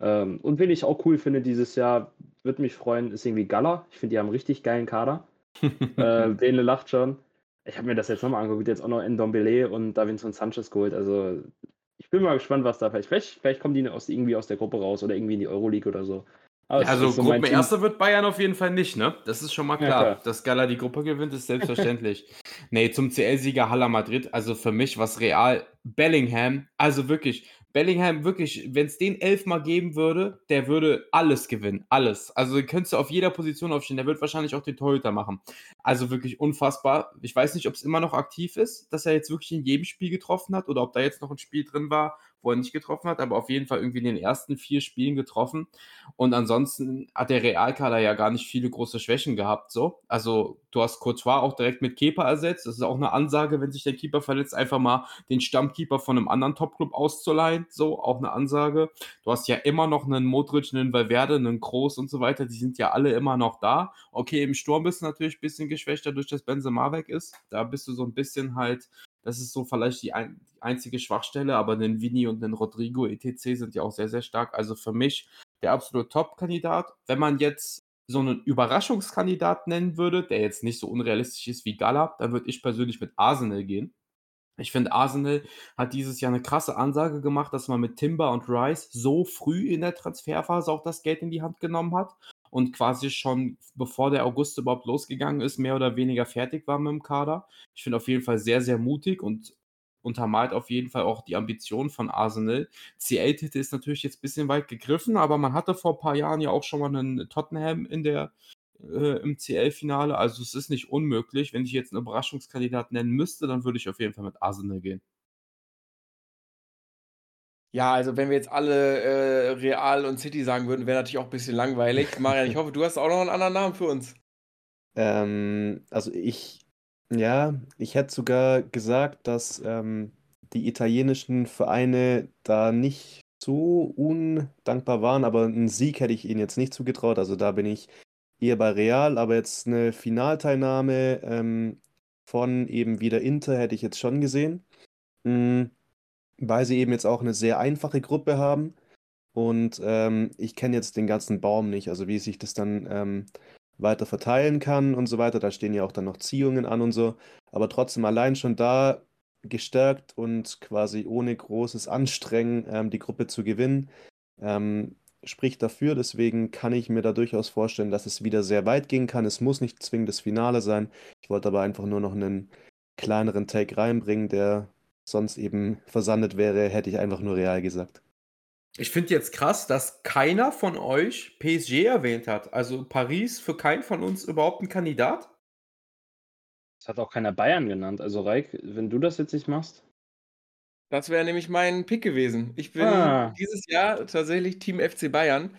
Ähm, und wen ich auch cool finde dieses Jahr, würde mich freuen, ist irgendwie Gala. Ich finde, die haben einen richtig geilen Kader. äh, Bene lacht schon. Ich habe mir das jetzt nochmal angeguckt, jetzt auch noch in Dombele und Davinson Sanchez geholt. Also ich bin mal gespannt, was da vielleicht. Vielleicht, vielleicht kommen die aus, irgendwie aus der Gruppe raus oder irgendwie in die Euroleague oder so. Ja, also so Gruppenerster wird Bayern auf jeden Fall nicht, ne? Das ist schon mal klar. Ja, klar. Dass Gala die Gruppe gewinnt, ist selbstverständlich. nee, zum CL-Sieger Haller Madrid, also für mich was real. Bellingham, also wirklich, Bellingham wirklich, wenn es den elfmal geben würde, der würde alles gewinnen. Alles. Also könntest du auf jeder Position aufstehen. Der wird wahrscheinlich auch den Torhüter machen. Also wirklich unfassbar. Ich weiß nicht, ob es immer noch aktiv ist, dass er jetzt wirklich in jedem Spiel getroffen hat oder ob da jetzt noch ein Spiel drin war, wo er nicht getroffen hat, aber auf jeden Fall irgendwie in den ersten vier Spielen getroffen. Und ansonsten hat der Realkader ja gar nicht viele große Schwächen gehabt. So. Also du hast Courtois auch direkt mit Keeper ersetzt. Das ist auch eine Ansage, wenn sich der Keeper verletzt, einfach mal den Stammkeeper von einem anderen Topclub auszuleihen. So, auch eine Ansage. Du hast ja immer noch einen Modric, einen Valverde, einen Kroos und so weiter. Die sind ja alle immer noch da. Okay, im Sturm bist du natürlich ein bisschen geschwächt, dadurch, dass Benzema weg ist. Da bist du so ein bisschen halt das ist so vielleicht die, ein, die einzige Schwachstelle, aber den Vini und den Rodrigo etc. sind ja auch sehr, sehr stark. Also für mich der absolute Top-Kandidat. Wenn man jetzt so einen Überraschungskandidat nennen würde, der jetzt nicht so unrealistisch ist wie Gala, dann würde ich persönlich mit Arsenal gehen. Ich finde, Arsenal hat dieses Jahr eine krasse Ansage gemacht, dass man mit Timber und Rice so früh in der Transferphase auch das Geld in die Hand genommen hat und quasi schon bevor der August überhaupt losgegangen ist, mehr oder weniger fertig war mit dem Kader. Ich finde auf jeden Fall sehr, sehr mutig und untermalt auf jeden Fall auch die Ambition von Arsenal. CL-Titel ist natürlich jetzt ein bisschen weit gegriffen, aber man hatte vor ein paar Jahren ja auch schon mal einen Tottenham in der äh, im CL-Finale. Also es ist nicht unmöglich. Wenn ich jetzt einen Überraschungskandidat nennen müsste, dann würde ich auf jeden Fall mit Arsenal gehen. Ja, also wenn wir jetzt alle äh, Real und City sagen würden, wäre natürlich auch ein bisschen langweilig. Marian, ich hoffe, du hast auch noch einen anderen Namen für uns. Ähm, also ich, ja, ich hätte sogar gesagt, dass ähm, die italienischen Vereine da nicht so undankbar waren, aber einen Sieg hätte ich ihnen jetzt nicht zugetraut. Also da bin ich eher bei Real, aber jetzt eine Finalteilnahme ähm, von eben wieder Inter hätte ich jetzt schon gesehen. Mhm weil sie eben jetzt auch eine sehr einfache Gruppe haben. Und ähm, ich kenne jetzt den ganzen Baum nicht, also wie sich das dann ähm, weiter verteilen kann und so weiter. Da stehen ja auch dann noch Ziehungen an und so. Aber trotzdem allein schon da gestärkt und quasi ohne großes Anstrengen ähm, die Gruppe zu gewinnen, ähm, spricht dafür. Deswegen kann ich mir da durchaus vorstellen, dass es wieder sehr weit gehen kann. Es muss nicht zwingend das Finale sein. Ich wollte aber einfach nur noch einen kleineren Take reinbringen, der sonst eben versandet wäre, hätte ich einfach nur real gesagt. Ich finde jetzt krass, dass keiner von euch PSG erwähnt hat. Also Paris für keinen von uns überhaupt ein Kandidat? Es hat auch keiner Bayern genannt. Also Reik, wenn du das jetzt nicht machst. Das wäre nämlich mein Pick gewesen. Ich bin ah. dieses Jahr tatsächlich Team FC Bayern.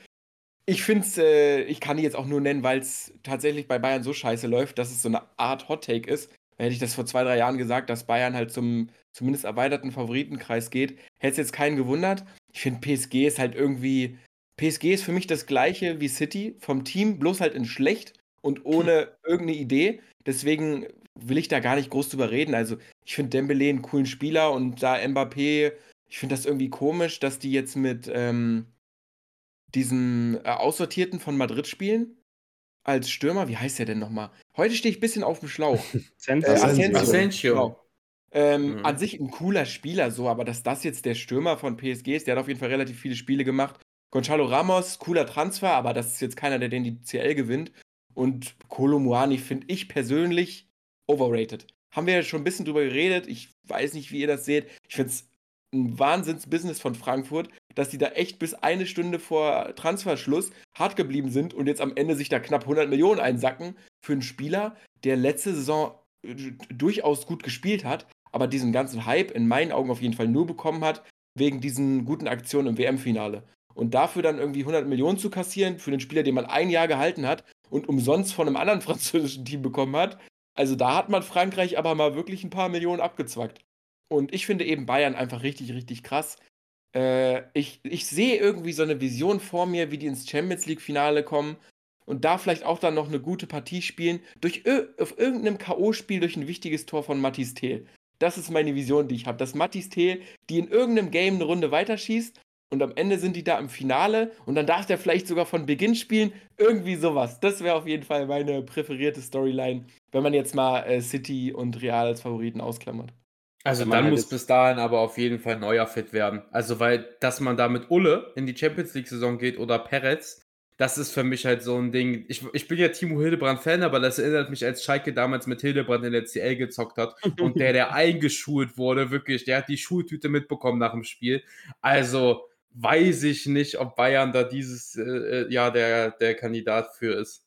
Ich finde es, äh, ich kann die jetzt auch nur nennen, weil es tatsächlich bei Bayern so scheiße läuft, dass es so eine Art Hot Take ist. Hätte ich das vor zwei, drei Jahren gesagt, dass Bayern halt zum zumindest erweiterten Favoritenkreis geht, hätte es jetzt keinen gewundert. Ich finde, PSG ist halt irgendwie. PSG ist für mich das gleiche wie City, vom Team, bloß halt in schlecht und ohne irgendeine Idee. Deswegen will ich da gar nicht groß drüber reden. Also, ich finde Dembele einen coolen Spieler und da Mbappé, ich finde das irgendwie komisch, dass die jetzt mit ähm, diesem äh, Aussortierten von Madrid spielen als Stürmer. Wie heißt der denn nochmal? Heute stehe ich ein bisschen auf dem Schlauch. Asensio. Äh, Asensio. Asensio. Genau. Ähm, mhm. An sich ein cooler Spieler, so, aber dass das jetzt der Stürmer von PSG ist, der hat auf jeden Fall relativ viele Spiele gemacht. Gonzalo Ramos, cooler Transfer, aber das ist jetzt keiner, der den die CL gewinnt. Und Kolomuani finde ich persönlich overrated. Haben wir ja schon ein bisschen drüber geredet. Ich weiß nicht, wie ihr das seht. Ich finde es ein Wahnsinns-Business von Frankfurt, dass die da echt bis eine Stunde vor Transferschluss hart geblieben sind und jetzt am Ende sich da knapp 100 Millionen einsacken für einen Spieler, der letzte Saison äh, durchaus gut gespielt hat, aber diesen ganzen Hype in meinen Augen auf jeden Fall nur bekommen hat, wegen diesen guten Aktionen im WM-Finale. Und dafür dann irgendwie 100 Millionen zu kassieren für den Spieler, den man ein Jahr gehalten hat und umsonst von einem anderen französischen Team bekommen hat, also da hat man Frankreich aber mal wirklich ein paar Millionen abgezwackt. Und ich finde eben Bayern einfach richtig, richtig krass. Äh, ich, ich sehe irgendwie so eine Vision vor mir, wie die ins Champions League-Finale kommen und da vielleicht auch dann noch eine gute Partie spielen. Durch, auf irgendeinem K.O.-Spiel durch ein wichtiges Tor von Mathis Thiel. Das ist meine Vision, die ich habe. Dass Mathis Thiel, die in irgendeinem Game eine Runde weiterschießt und am Ende sind die da im Finale und dann darf der vielleicht sogar von Beginn spielen. Irgendwie sowas. Das wäre auf jeden Fall meine präferierte Storyline, wenn man jetzt mal äh, City und Real als Favoriten ausklammert. Also dann halt muss bis dahin aber auf jeden Fall neuer fit werden. Also weil, dass man da mit Ulle in die Champions League-Saison geht oder Perez, das ist für mich halt so ein Ding. Ich, ich bin ja Timo Hildebrand-Fan, aber das erinnert mich, als Schalke damals mit Hildebrand in der CL gezockt hat und der, der eingeschult wurde, wirklich, der hat die Schultüte mitbekommen nach dem Spiel. Also weiß ich nicht, ob Bayern da dieses äh, äh Jahr der, der Kandidat für ist.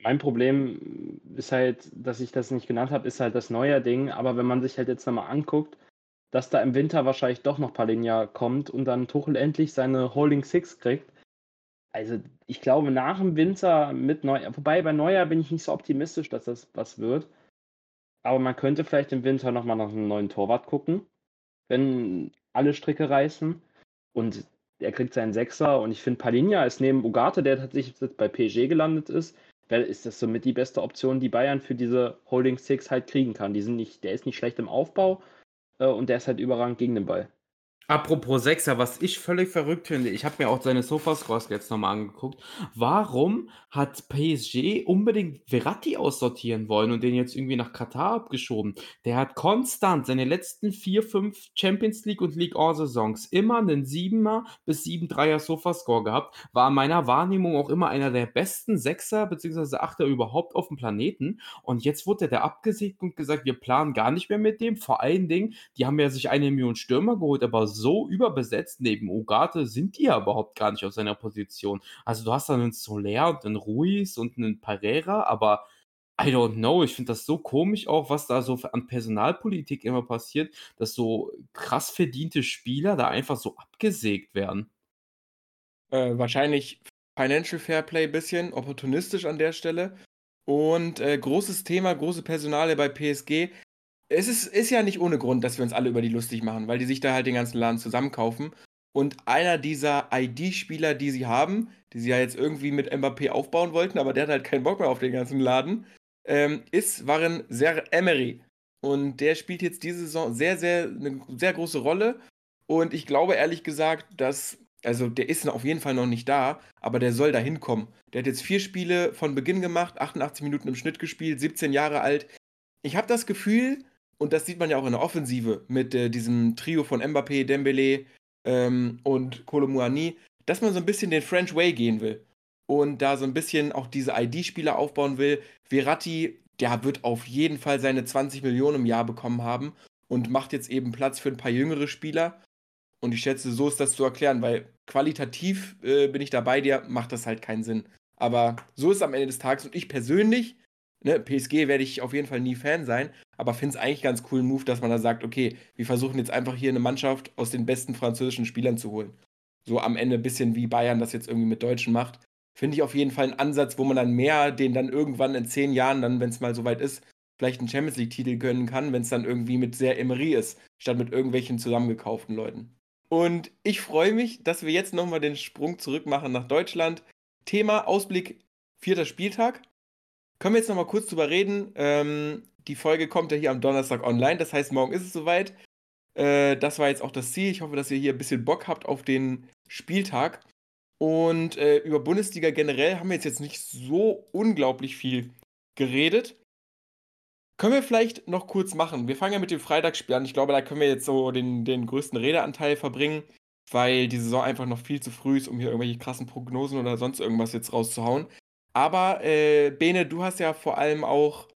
Mein Problem ist halt, dass ich das nicht genannt habe, ist halt das neue Ding. Aber wenn man sich halt jetzt nochmal anguckt, dass da im Winter wahrscheinlich doch noch Palinja kommt und dann Tuchel endlich seine Holding Six kriegt. Also ich glaube nach dem Winter mit Neuer, wobei bei Neuer bin ich nicht so optimistisch, dass das was wird. Aber man könnte vielleicht im Winter nochmal nach einem neuen Torwart gucken, wenn alle Stricke reißen. Und er kriegt seinen Sechser und ich finde Palinja ist neben Ugarte, der tatsächlich jetzt bei PSG gelandet ist, ist das somit die beste Option, die Bayern für diese Holding Six halt kriegen kann. Die sind nicht, der ist nicht schlecht im Aufbau äh, und der ist halt überragend gegen den Ball. Apropos Sechser, was ich völlig verrückt finde, ich habe mir auch seine Sofascores jetzt nochmal angeguckt. Warum hat PSG unbedingt Verratti aussortieren wollen und den jetzt irgendwie nach Katar abgeschoben? Der hat konstant seine letzten vier, fünf Champions League und League All Saisons immer einen 7er bis 7-3er Sofascore gehabt. War in meiner Wahrnehmung auch immer einer der besten Sechser bzw. Achter überhaupt auf dem Planeten. Und jetzt wurde der abgesägt und gesagt, wir planen gar nicht mehr mit dem. Vor allen Dingen, die haben ja sich eine Million Stürmer geholt, aber so überbesetzt neben Ugarte sind die ja überhaupt gar nicht auf seiner Position. Also du hast dann einen Soler und einen Ruiz und einen Pereira, aber I don't know, ich finde das so komisch auch, was da so an Personalpolitik immer passiert, dass so krass verdiente Spieler da einfach so abgesägt werden. Äh, wahrscheinlich Financial Fairplay bisschen, opportunistisch an der Stelle. Und äh, großes Thema, große Personale bei PSG es ist, ist ja nicht ohne Grund, dass wir uns alle über die lustig machen, weil die sich da halt den ganzen Laden zusammenkaufen. Und einer dieser ID-Spieler, die sie haben, die sie ja jetzt irgendwie mit Mbappé aufbauen wollten, aber der hat halt keinen Bock mehr auf den ganzen Laden, ähm, ist, waren Ser Emery. Und der spielt jetzt diese Saison sehr, sehr, eine sehr große Rolle. Und ich glaube ehrlich gesagt, dass, also der ist auf jeden Fall noch nicht da, aber der soll da hinkommen. Der hat jetzt vier Spiele von Beginn gemacht, 88 Minuten im Schnitt gespielt, 17 Jahre alt. Ich habe das Gefühl, und das sieht man ja auch in der Offensive mit äh, diesem Trio von Mbappé, Dembele ähm, und Kolomuani, dass man so ein bisschen den French Way gehen will und da so ein bisschen auch diese ID-Spieler aufbauen will. Verratti, der wird auf jeden Fall seine 20 Millionen im Jahr bekommen haben und macht jetzt eben Platz für ein paar jüngere Spieler. Und ich schätze, so ist das zu erklären, weil qualitativ äh, bin ich dabei dir, macht das halt keinen Sinn. Aber so ist es am Ende des Tages und ich persönlich Ne, PSG werde ich auf jeden Fall nie Fan sein, aber finde es eigentlich ganz coolen Move, dass man da sagt, okay, wir versuchen jetzt einfach hier eine Mannschaft aus den besten französischen Spielern zu holen. So am Ende ein bisschen wie Bayern das jetzt irgendwie mit Deutschen macht. Finde ich auf jeden Fall einen Ansatz, wo man dann mehr den dann irgendwann in zehn Jahren, dann, wenn es mal soweit ist, vielleicht einen Champions League-Titel gönnen kann, wenn es dann irgendwie mit sehr Emery ist, statt mit irgendwelchen zusammengekauften Leuten. Und ich freue mich, dass wir jetzt nochmal den Sprung zurück machen nach Deutschland. Thema Ausblick vierter Spieltag. Können wir jetzt noch mal kurz drüber reden? Ähm, die Folge kommt ja hier am Donnerstag online, das heißt, morgen ist es soweit. Äh, das war jetzt auch das Ziel. Ich hoffe, dass ihr hier ein bisschen Bock habt auf den Spieltag. Und äh, über Bundesliga generell haben wir jetzt, jetzt nicht so unglaublich viel geredet. Können wir vielleicht noch kurz machen? Wir fangen ja mit dem Freitagsspiel an. Ich glaube, da können wir jetzt so den, den größten Redeanteil verbringen, weil die Saison einfach noch viel zu früh ist, um hier irgendwelche krassen Prognosen oder sonst irgendwas jetzt rauszuhauen. Aber äh, Bene, du hast ja vor allem auch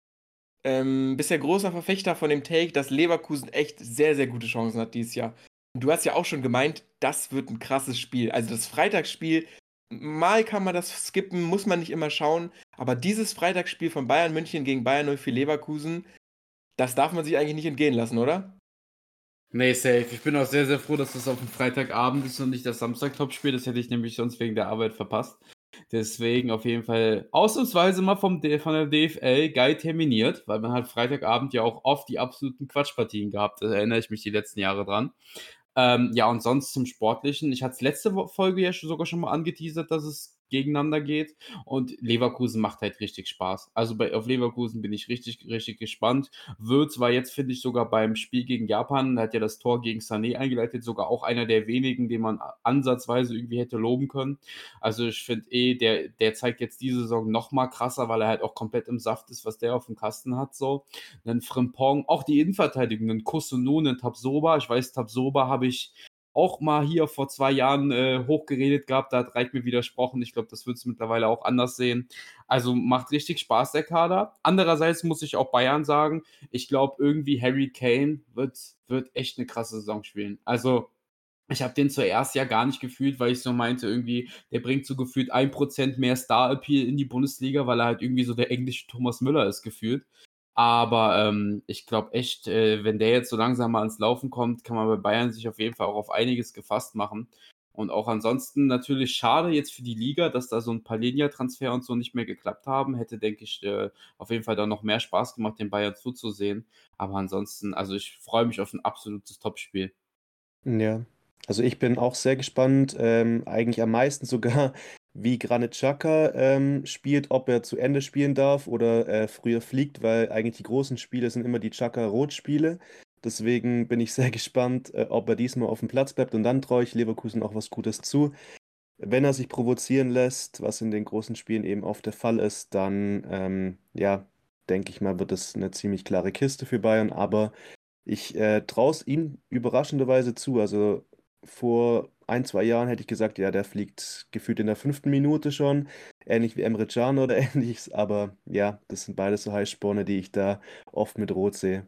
ähm, bist ja großer Verfechter von dem Take, dass Leverkusen echt sehr, sehr gute Chancen hat dieses Jahr. Du hast ja auch schon gemeint, das wird ein krasses Spiel. Also das Freitagsspiel, mal kann man das skippen, muss man nicht immer schauen. Aber dieses Freitagsspiel von Bayern München gegen Bayern 04 Leverkusen, das darf man sich eigentlich nicht entgehen lassen, oder? Nee, safe. Ich bin auch sehr, sehr froh, dass das auf dem Freitagabend ist und nicht das Samstag-Topspiel. Das hätte ich nämlich sonst wegen der Arbeit verpasst. Deswegen auf jeden Fall ausnahmsweise mal vom, von der DFL geil terminiert, weil man halt Freitagabend ja auch oft die absoluten Quatschpartien gehabt. Da erinnere ich mich die letzten Jahre dran. Ähm, ja, und sonst zum Sportlichen. Ich hatte es letzte Folge ja sogar schon mal angeteasert, dass es gegeneinander geht. Und Leverkusen macht halt richtig Spaß. Also bei, auf Leverkusen bin ich richtig, richtig gespannt. Würz war jetzt, finde ich, sogar beim Spiel gegen Japan, hat ja das Tor gegen Sané eingeleitet, sogar auch einer der wenigen, den man ansatzweise irgendwie hätte loben können. Also ich finde eh, der, der zeigt jetzt diese Saison noch mal krasser, weil er halt auch komplett im Saft ist, was der auf dem Kasten hat. So. Dann Frimpong, auch die Innenverteidigung, einen Kusunu, einen Tabsoba. Ich weiß, Tabsoba habe ich auch mal hier vor zwei Jahren äh, hochgeredet gehabt, da hat Reik mir widersprochen. Ich glaube, das wird es mittlerweile auch anders sehen. Also macht richtig Spaß, der Kader. Andererseits muss ich auch Bayern sagen, ich glaube, irgendwie Harry Kane wird, wird echt eine krasse Saison spielen. Also ich habe den zuerst ja gar nicht gefühlt, weil ich so meinte, irgendwie, der bringt so gefühlt ein Prozent mehr Star-Appeal in die Bundesliga, weil er halt irgendwie so der englische Thomas Müller ist gefühlt. Aber ähm, ich glaube echt, äh, wenn der jetzt so langsam mal ans Laufen kommt, kann man bei Bayern sich auf jeden Fall auch auf einiges gefasst machen. Und auch ansonsten natürlich schade jetzt für die Liga, dass da so ein paar Linia-Transfer und so nicht mehr geklappt haben. Hätte, denke ich, äh, auf jeden Fall dann noch mehr Spaß gemacht, den Bayern zuzusehen. Aber ansonsten, also ich freue mich auf ein absolutes Topspiel. Ja, also ich bin auch sehr gespannt. Ähm, eigentlich am meisten sogar, wie Granit Xhaka ähm, spielt, ob er zu Ende spielen darf oder äh, früher fliegt, weil eigentlich die großen Spiele sind immer die Xhaka-Rot-Spiele. Deswegen bin ich sehr gespannt, äh, ob er diesmal auf dem Platz bleibt und dann traue ich Leverkusen auch was Gutes zu. Wenn er sich provozieren lässt, was in den großen Spielen eben oft der Fall ist, dann ähm, ja, denke ich mal, wird es eine ziemlich klare Kiste für Bayern, aber ich äh, traue es ihm überraschenderweise zu. Also vor ein, zwei Jahren hätte ich gesagt, ja, der fliegt gefühlt in der fünften Minute schon, ähnlich wie Emre Can oder ähnliches, aber ja, das sind beides so Heißsporne, die ich da oft mit Rot sehe.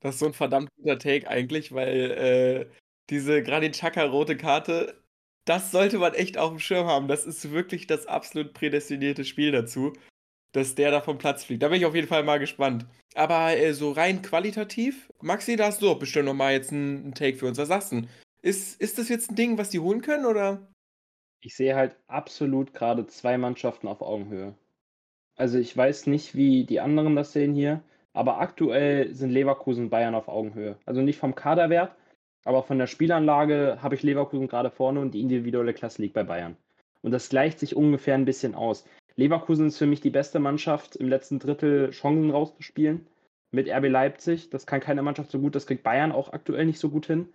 Das ist so ein verdammt guter Take eigentlich, weil äh, diese Granit Xhaka rote Karte, das sollte man echt auf dem Schirm haben. Das ist wirklich das absolut prädestinierte Spiel dazu, dass der da vom Platz fliegt. Da bin ich auf jeden Fall mal gespannt. Aber äh, so rein qualitativ, Maxi, da hast du doch bestimmt noch mal jetzt einen Take für uns. Was sagst du? Ist, ist das jetzt ein Ding, was die holen können, oder? Ich sehe halt absolut gerade zwei Mannschaften auf Augenhöhe. Also ich weiß nicht, wie die anderen das sehen hier, aber aktuell sind Leverkusen und Bayern auf Augenhöhe. Also nicht vom Kaderwert, aber von der Spielanlage habe ich Leverkusen gerade vorne und die individuelle Klasse liegt bei Bayern. Und das gleicht sich ungefähr ein bisschen aus. Leverkusen ist für mich die beste Mannschaft, im letzten Drittel Chancen rauszuspielen. Mit RB Leipzig, das kann keine Mannschaft so gut, das kriegt Bayern auch aktuell nicht so gut hin.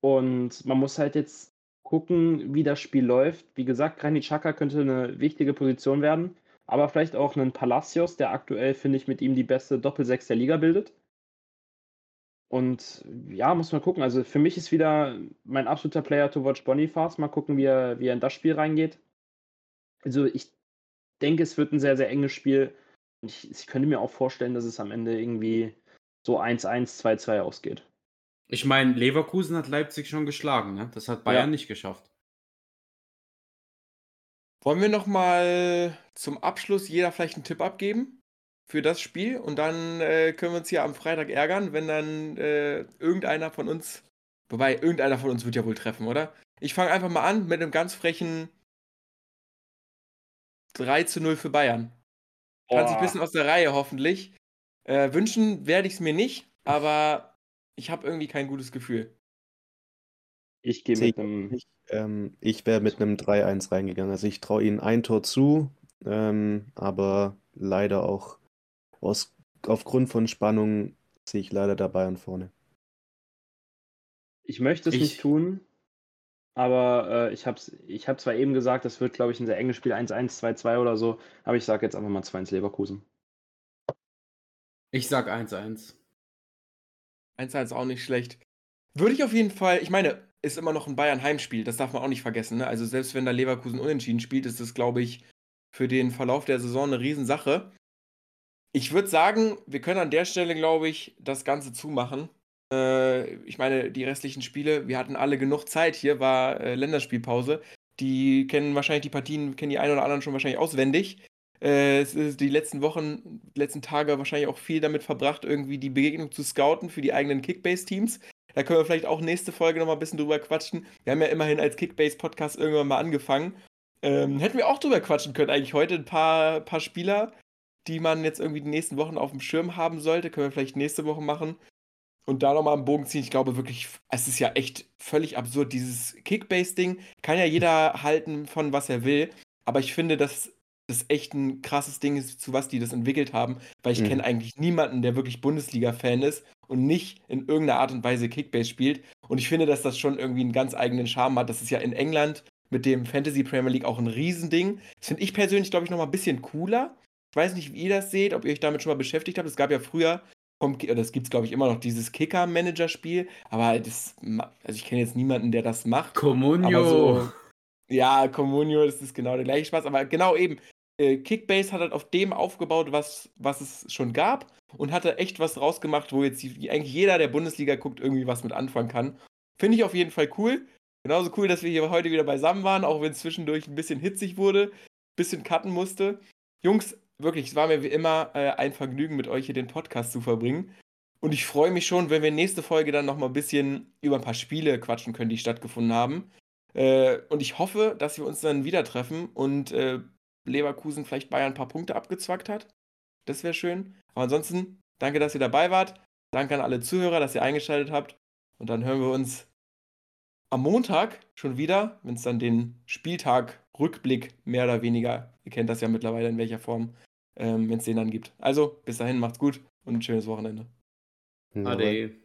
Und man muss halt jetzt gucken, wie das Spiel läuft. Wie gesagt, Granit Xhaka könnte eine wichtige Position werden, aber vielleicht auch einen Palacios, der aktuell, finde ich, mit ihm die beste Doppelsechs der Liga bildet. Und ja, muss man gucken. Also für mich ist wieder mein absoluter Player to watch Boniface. Mal gucken, wie er, wie er in das Spiel reingeht. Also ich denke, es wird ein sehr, sehr enges Spiel. Ich, ich könnte mir auch vorstellen, dass es am Ende irgendwie so 1-1, 2-2 ausgeht. Ich meine, Leverkusen hat Leipzig schon geschlagen, ne? Das hat Bayern ja. nicht geschafft. Wollen wir noch mal zum Abschluss jeder vielleicht einen Tipp abgeben für das Spiel und dann äh, können wir uns hier am Freitag ärgern, wenn dann äh, irgendeiner von uns, wobei irgendeiner von uns wird ja wohl treffen, oder? Ich fange einfach mal an mit einem ganz frechen 3 zu 0 für Bayern. Kann sich ein bisschen aus der Reihe hoffentlich. Äh, wünschen werde ich es mir nicht, aber ich habe irgendwie kein gutes Gefühl. Ich gehe mit einem. Ich, ähm, ich wäre mit einem 3-1 reingegangen. Also ich traue ihnen ein Tor zu, ähm, aber leider auch aus, aufgrund von Spannung sehe ich leider da Bayern vorne. Ich möchte es ich, nicht tun, aber äh, ich habe ich hab zwar eben gesagt, das wird, glaube ich, ein sehr enges Spiel 1-1, 2-2 oder so, aber ich sage jetzt einfach mal 2-1 Leverkusen. Ich sage 1-1. 1-1 ist auch nicht schlecht. Würde ich auf jeden Fall, ich meine, ist immer noch ein Bayern-Heimspiel, das darf man auch nicht vergessen. Ne? Also selbst wenn da Leverkusen unentschieden spielt, ist das, glaube ich, für den Verlauf der Saison eine Riesensache. Ich würde sagen, wir können an der Stelle, glaube ich, das Ganze zumachen. Äh, ich meine, die restlichen Spiele, wir hatten alle genug Zeit. Hier war äh, Länderspielpause. Die kennen wahrscheinlich die Partien, kennen die einen oder anderen schon wahrscheinlich auswendig äh, die letzten Wochen, letzten Tage wahrscheinlich auch viel damit verbracht, irgendwie die Begegnung zu scouten für die eigenen Kickbase-Teams. Da können wir vielleicht auch nächste Folge nochmal ein bisschen drüber quatschen. Wir haben ja immerhin als Kickbase-Podcast irgendwann mal angefangen. Ähm, hätten wir auch drüber quatschen können, eigentlich heute ein paar, paar Spieler, die man jetzt irgendwie die nächsten Wochen auf dem Schirm haben sollte. Können wir vielleicht nächste Woche machen. und da nochmal einen Bogen ziehen. Ich glaube wirklich, es ist ja echt völlig absurd. Dieses Kickbase-Ding kann ja jeder halten von was er will. Aber ich finde, dass das echt ein krasses Ding ist, zu was die das entwickelt haben, weil ich mhm. kenne eigentlich niemanden, der wirklich Bundesliga-Fan ist und nicht in irgendeiner Art und Weise Kickbase spielt. Und ich finde, dass das schon irgendwie einen ganz eigenen Charme hat. Das ist ja in England mit dem Fantasy Premier League auch ein Riesending. Das finde ich persönlich, glaube ich, nochmal ein bisschen cooler. Ich weiß nicht, wie ihr das seht, ob ihr euch damit schon mal beschäftigt habt. Es gab ja früher, vom, das gibt es, glaube ich, immer noch, dieses Kicker-Manager-Spiel. Aber das, also ich kenne jetzt niemanden, der das macht. Comunio. So, ja, Comunio, das ist genau der gleiche Spaß. Aber genau eben, äh, Kickbase hat halt auf dem aufgebaut, was, was es schon gab und hatte echt was rausgemacht, wo jetzt die, eigentlich jeder, der Bundesliga guckt, irgendwie was mit anfangen kann. Finde ich auf jeden Fall cool. Genauso cool, dass wir hier heute wieder beisammen waren, auch wenn es zwischendurch ein bisschen hitzig wurde, ein bisschen cutten musste. Jungs, wirklich, es war mir wie immer äh, ein Vergnügen, mit euch hier den Podcast zu verbringen. Und ich freue mich schon, wenn wir nächste Folge dann nochmal ein bisschen über ein paar Spiele quatschen können, die stattgefunden haben. Äh, und ich hoffe, dass wir uns dann wieder treffen und äh, Leverkusen vielleicht Bayern ein paar Punkte abgezwackt hat. Das wäre schön. Aber ansonsten, danke, dass ihr dabei wart. Danke an alle Zuhörer, dass ihr eingeschaltet habt. Und dann hören wir uns am Montag schon wieder, wenn es dann den Spieltag Rückblick mehr oder weniger, ihr kennt das ja mittlerweile in welcher Form, ähm, wenn es den dann gibt. Also, bis dahin, macht's gut und ein schönes Wochenende. Ade.